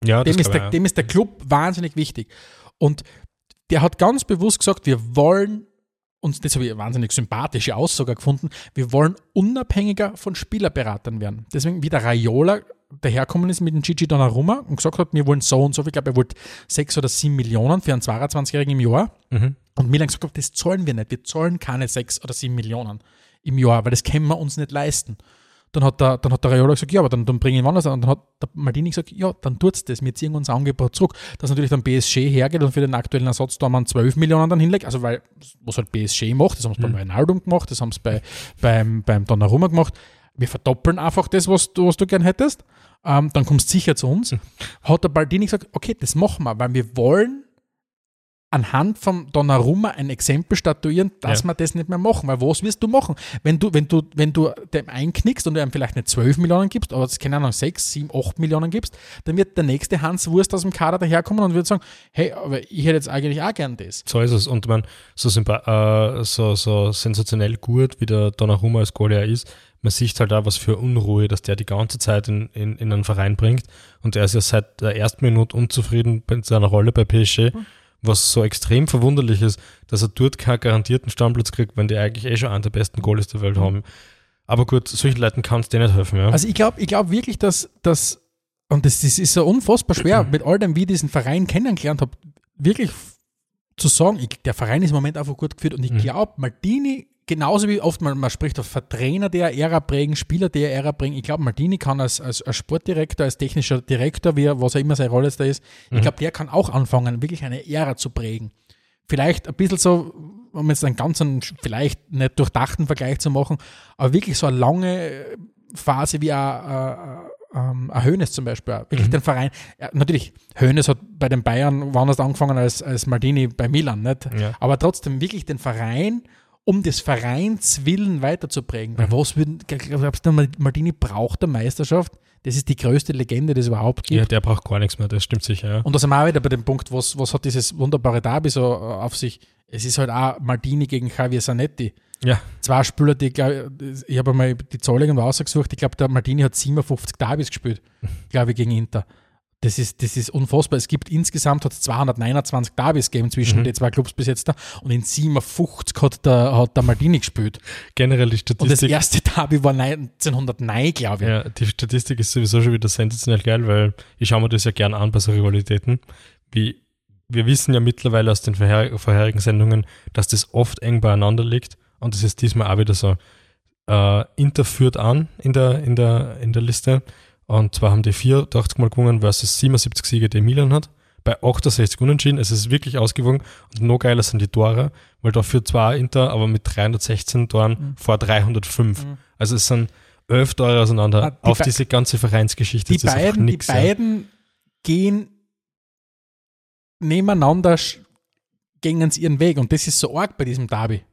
ja, das dem, ist der, ich, dem ist der Club wahnsinnig wichtig. Und der hat ganz bewusst gesagt, wir wollen, und das habe ich eine wahnsinnig sympathische Aussage gefunden, wir wollen unabhängiger von Spielerberatern werden. Deswegen, wie der Raiola daherkommen ist mit dem Gigi Donnarumma und gesagt hat, wir wollen so und so, ich glaube, er wollte sechs oder sieben Millionen für einen 22-Jährigen im Jahr. ja. Mhm. Und Milan gesagt hat, das zahlen wir nicht. Wir zahlen keine sechs oder sieben Millionen im Jahr, weil das können wir uns nicht leisten. Dann hat der, dann hat der Raiola gesagt, ja, aber dann, dann bringen wir woanders an. Und dann hat der Maldini gesagt, ja, dann tut's das. Wir ziehen unser Angebot zurück. Dass natürlich dann PSG hergeht und für den aktuellen Ersatz da man 12 Millionen dann hinlegt. Also, weil, was halt PSG macht, das haben sie beim Ronaldo gemacht, das haben sie bei, beim, beim Donnarumma gemacht. Wir verdoppeln einfach das, was du, was du gern hättest. Ähm, dann kommst du sicher zu uns. Hat der Baldini gesagt, okay, das machen wir, weil wir wollen anhand vom Donnarumma ein Exempel statuieren, dass Ja. wir das nicht mehr machen. Weil was wirst du machen? Wenn du, wenn du, wenn du dem einknickst und du ihm vielleicht nicht 12 Millionen gibst, aber keine Ahnung, 6, 7, 8 Millionen gibst, dann wird der nächste Hans Wurst aus dem Kader daherkommen und wird sagen, hey, aber ich hätte jetzt eigentlich auch gern das. So ist es. Und man, so, äh, so, so sensationell gut, wie der Donnarumma als Goalie ist, man sieht halt auch, was für Unruhe, dass der die ganze Zeit in, in, in einen Verein bringt. Und er ist ja seit der ersten Minute unzufrieden mit seiner Rolle bei PSG, was so extrem verwunderlich ist, dass er dort keinen garantierten Stammplatz kriegt, wenn die eigentlich eh schon einen der besten Goalies der Welt haben. Aber gut, solchen Leuten kannst du nicht helfen, ja. Also ich glaube ich glaub wirklich, dass, dass und das, das ist so unfassbar schwer, mit all dem, wie ich diesen Verein kennengelernt habe, wirklich zu sagen, ich, der Verein ist im Moment einfach gut geführt und ich glaube, Maldini, genauso wie oft man, man spricht auf Trainer, der Ära prägen, Spieler, der Ära prägen, ich glaube, Maldini kann als, als, als Sportdirektor, als technischer Direktor, wie er, was auch immer seine Rolle da ist, ich glaube, der kann auch anfangen, wirklich eine Ära zu prägen. Vielleicht ein bisschen so, um jetzt einen ganzen, vielleicht nicht durchdachten Vergleich zu machen, aber wirklich so eine lange Phase wie ein, ein, ein, ein Hönes zum Beispiel. Wirklich den Verein. Ja, natürlich, Hönes hat bei den Bayern woanders angefangen als, als Maldini bei Milan, nicht? Ja. Aber trotzdem wirklich den Verein um des Vereins willen weiterzuprägen. Weil was würden, glaubst du, Maldini braucht der Meisterschaft? Das ist die größte Legende, die es überhaupt gibt. ja, der braucht gar nichts mehr, das stimmt sicher, ja. Und da sind wir auch wieder bei dem Punkt, was, was hat dieses wunderbare Derby so äh, auf sich? Es ist halt auch Maldini gegen Javier Zanetti. Ja, Zwei Spieler, die, glaub, ich habe mal die Zahl irgendwo ausgesucht, ich glaube, der Maldini hat 57 Derbys gespielt, glaube ich, gegen Inter. Das ist, das ist unfassbar. Es gibt insgesamt hat es 229 Derbys gegeben zwischen Mhm. den zwei Clubs bis jetzt da und in 57 hat der, hat der Maldini gespielt. generell die Und das Statistik. erste Derby war 1909, glaube ich. Ja, die Statistik ist sowieso schon wieder sensationell geil, weil ich schaue mir das ja gern an bei so Rivalitäten. Wie, wir wissen ja mittlerweile aus den vorher, vorherigen Sendungen, dass das oft eng beieinander liegt und das ist diesmal auch wieder so. Äh, Inter führt an in der, in, der, in der Liste und zwar haben die 84 Mal gewonnen versus 77 Siege, die Milan hat. Bei 68 Unentschieden, es ist wirklich ausgewogen und noch geiler sind die Tore, weil da führt zwar Inter, aber mit 316 Toren vor 305. Also es sind elf Tore auseinander Ah, die auf diese ganze Vereinsgeschichte. die ist beiden, die nix, ja. beiden gehen nebeneinander, gehen sie ihren Weg. Und das ist so arg bei diesem Derby.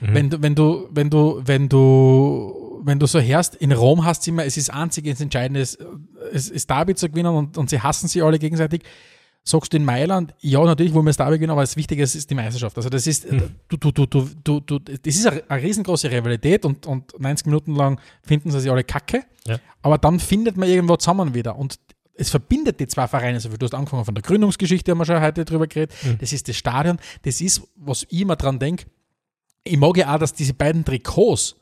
Mhm. Wenn du, wenn du, wenn du, wenn du, wenn du so hörst, in Rom hast du immer, es ist einzig, es Entscheidende, es es ist Derby zu gewinnen und, und sie hassen sich alle gegenseitig. Sagst du in Mailand, ja, natürlich wollen wir das Derby gewinnen, aber das Wichtige ist, ist die Meisterschaft. Also das ist, Hm. du, du, du, du, du, du, das ist eine, eine riesengroße Rivalität und, und 90 Minuten lang finden sie sich alle kacke. Ja. Aber dann findet man irgendwo zusammen wieder. Und es verbindet die zwei Vereine so viel. Du hast angefangen von der Gründungsgeschichte, haben wir schon heute drüber geredet. Hm. Das ist das Stadion. Das ist, was ich immer dran denke. Ich mag ja auch, dass diese beiden Trikots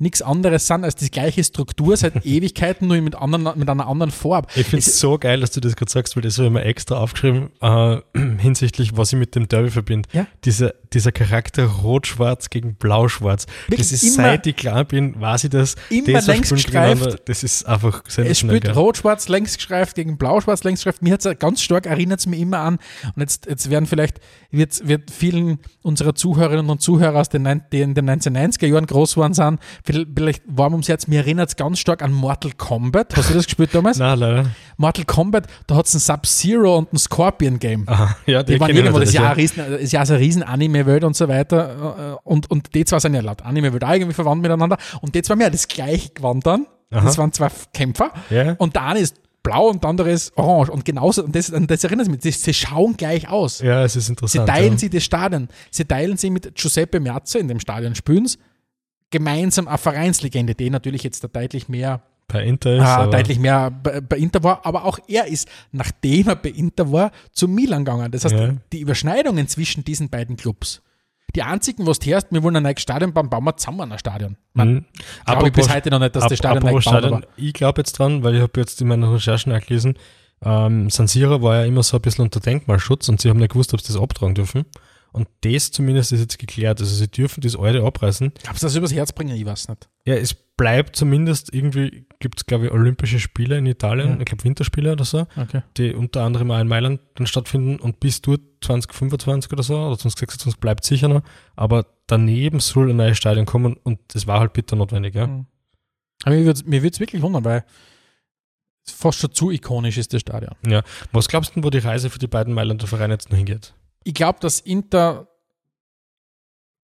nichts anderes sind als die gleiche Struktur seit Ewigkeiten, nur mit, anderen, mit einer anderen Farbe. Ich finde es so geil, dass du das gerade sagst, weil das habe ich mir extra aufgeschrieben, äh, hinsichtlich, was ich mit dem Derby verbinde. Ja. Dieser, dieser Charakter Rot-Schwarz gegen Blau-Schwarz. Das ist, immer- seit ich klein bin, weiß ich das. Immer Die so längs spielen gestreift. Das ist einfach Es sensationell spielt geil. Rot-Schwarz längs gestreift gegen Blau-Schwarz längs gestreift. Mir hat es ganz stark erinnert es mir immer an. Und jetzt, jetzt werden vielleicht, wird, wird vielen unserer Zuhörerinnen und Zuhörer aus den, die in den 1990er Jahren groß waren, sind, vielleicht, warm ums Herz. Mir erinnert es ganz stark an Mortal Kombat. Hast du das gespielt damals? Nein, leider. Mortal Kombat, da hat es ein Sub-Zero und ein Scorpion-Game. Ja, Die waren kenn ich irgendwo, das ist natürlich, ja, ein riesen, das ist ja so eine riesen Anime-Welt und so weiter. äh, Und, und die zwei sind ja laut Anime-Welt auch irgendwie verwandt miteinander. Und die zwei haben ja das gleiche gewandt dann. Das waren zwei Kämpfer. Ja. Und der eine ist blau und der andere ist orange. Und genauso, und das, und das erinnert mich, das, sie schauen gleich aus. Ja, es ist Sie interessant. teilen ja. sich das Stadion. Sie teilen sich mit Giuseppe Meazza in dem Stadion Spülens gemeinsam eine Vereinslegende, die natürlich jetzt da deutlich mehr Bei Inter ist, aber deutlich mehr bei, bei Inter war, aber auch er ist, nachdem er bei Inter war, zu Milan gegangen. Das heißt, Ja. die Überschneidungen zwischen diesen beiden Clubs, die einzigen, was du hörst, wir wollen ein neues Stadion bauen, bauen wir zusammen ein Stadion. Man, Mhm. glaube ich bis heute noch nicht, dass das Ap- Stadion neu Stadion, aber ich glaube jetzt dran, weil ich habe jetzt in meinen Recherchen auch gelesen, ähm, San Siro war ja immer so ein bisschen unter Denkmalschutz und sie haben nicht gewusst, ob sie das abtragen dürfen. Und das zumindest ist jetzt geklärt. Also sie dürfen das alte abreißen. Glaubst du, das übers Herz bringen? Ich weiß nicht. Ja, es bleibt zumindest irgendwie, gibt es glaube ich Olympische Spiele in Italien, Ja. ich glaube Winterspiele oder so, Okay. die unter anderem auch in Mailand dann stattfinden und bis dort 2025 oder so oder 2026 bleibt sicher noch. Aber daneben soll ein neues Stadion kommen und das war halt bitter notwendig. Ja. Mhm. Aber mir würde mir würd's wirklich wundern, weil es fast schon zu ikonisch ist, das Stadion. Ja. Was glaubst du, wo die Reise für die beiden Mailänder Vereine jetzt noch hingeht? Ich glaube, dass Inter,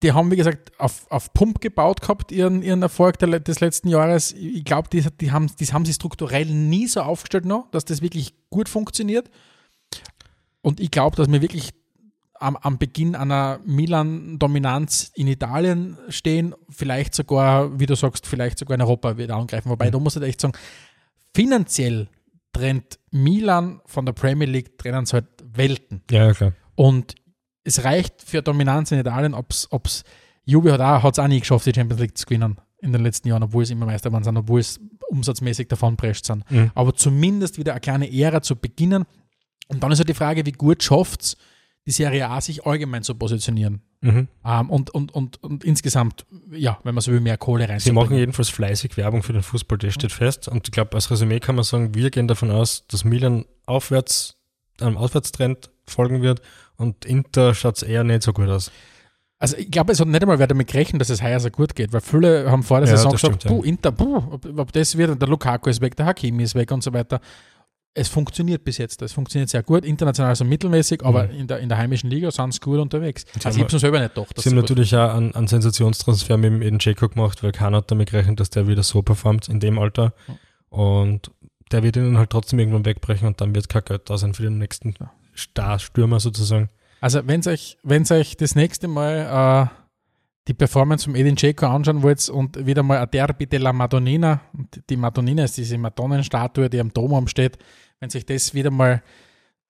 die haben, wie gesagt, auf, auf Pump gebaut gehabt, ihren, ihren Erfolg der, des letzten Jahres. Ich glaube, die, die, haben, die haben sie strukturell nie so aufgestellt noch, dass das wirklich gut funktioniert. Und ich glaube, dass wir wirklich am, am Beginn einer Milan-Dominanz in Italien stehen, vielleicht sogar, wie du sagst, vielleicht sogar in Europa wieder angreifen. Wobei, mhm. da muss ich echt sagen, finanziell trennt Milan von der Premier League, trennen sie halt Welten. Ja, klar. Und es reicht für Dominanz in Italien, ob es Juve hat auch, hat's auch nie geschafft, die Champions League zu gewinnen in den letzten Jahren, obwohl es immer Meister waren sind, obwohl es umsatzmäßig davon prescht sind. Mhm. Aber zumindest wieder eine kleine Ära zu beginnen. Und dann ist halt die Frage, wie gut schafft es, die Serie A sich allgemein zu positionieren. Mhm. Um, und, und, und, und insgesamt, ja, wenn man so will, mehr Kohle rein. Sie machen jedenfalls fleißig Werbung für den Fußball, das steht fest. Und ich glaube, als Resümee kann man sagen, wir gehen davon aus, dass Milan aufwärts, einem Aufwärtstrend folgen wird und Inter schaut es eher nicht so gut aus. Also ich glaube, es hat nicht einmal wer damit gerechnet, dass es heuer so gut geht, weil viele haben vor der ja, Saison gesagt, stimmt, puh, Inter, puh, ob, ob das wird, der Lukaku ist weg, der Hakimi ist weg und so weiter es funktioniert bis jetzt. Es funktioniert sehr gut, international so mittelmäßig, aber mhm. in, der, in der heimischen Liga sind sie gut unterwegs. Jetzt also ich habe es selber nicht gedacht. Sie haben natürlich auch einen, einen Sensationstransfer mit dem Eden Jacob gemacht, weil keiner hat damit gerechnet, dass der wieder so performt in dem Alter. Mhm. Und der wird ihnen halt trotzdem irgendwann wegbrechen und dann wird kein Geld da sein für den nächsten Star-Stürmer sozusagen. Also wenn ihr euch, wenn's euch das nächste Mal äh, die Performance vom Edin Dzeko anschauen wollt und wieder mal ein Derby della Madonnina, und die Madonnina ist diese Madonnenstatue, die am Dom steht, wenn sich das wieder mal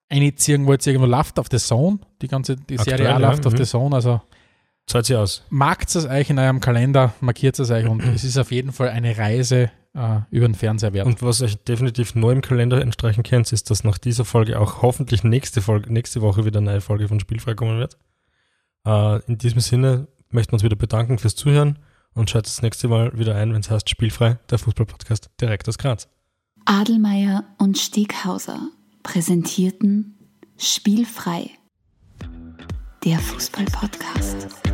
einziehen wollt, irgendwo läuft auf der Zone, die ganze die Aktuell, Serie A ja, läuft auf mhm. der Zone, also Zahlt sie aus. Markt es euch in eurem Kalender, markiert es euch und es ist auf jeden Fall eine Reise äh, über den Fernseher wert. Und was euch definitiv neu im Kalender entstreichen könnt, ist, dass nach dieser Folge auch hoffentlich nächste, Folge, nächste Woche wieder eine neue Folge von Spielfrei kommen wird. Äh, in diesem Sinne möchten wir uns wieder bedanken fürs Zuhören und schaltet das nächste Mal wieder ein, wenn es heißt Spielfrei, der Fußballpodcast direkt aus Graz. Adelmeier und Steghauser präsentierten Spielfrei, der Fußballpodcast.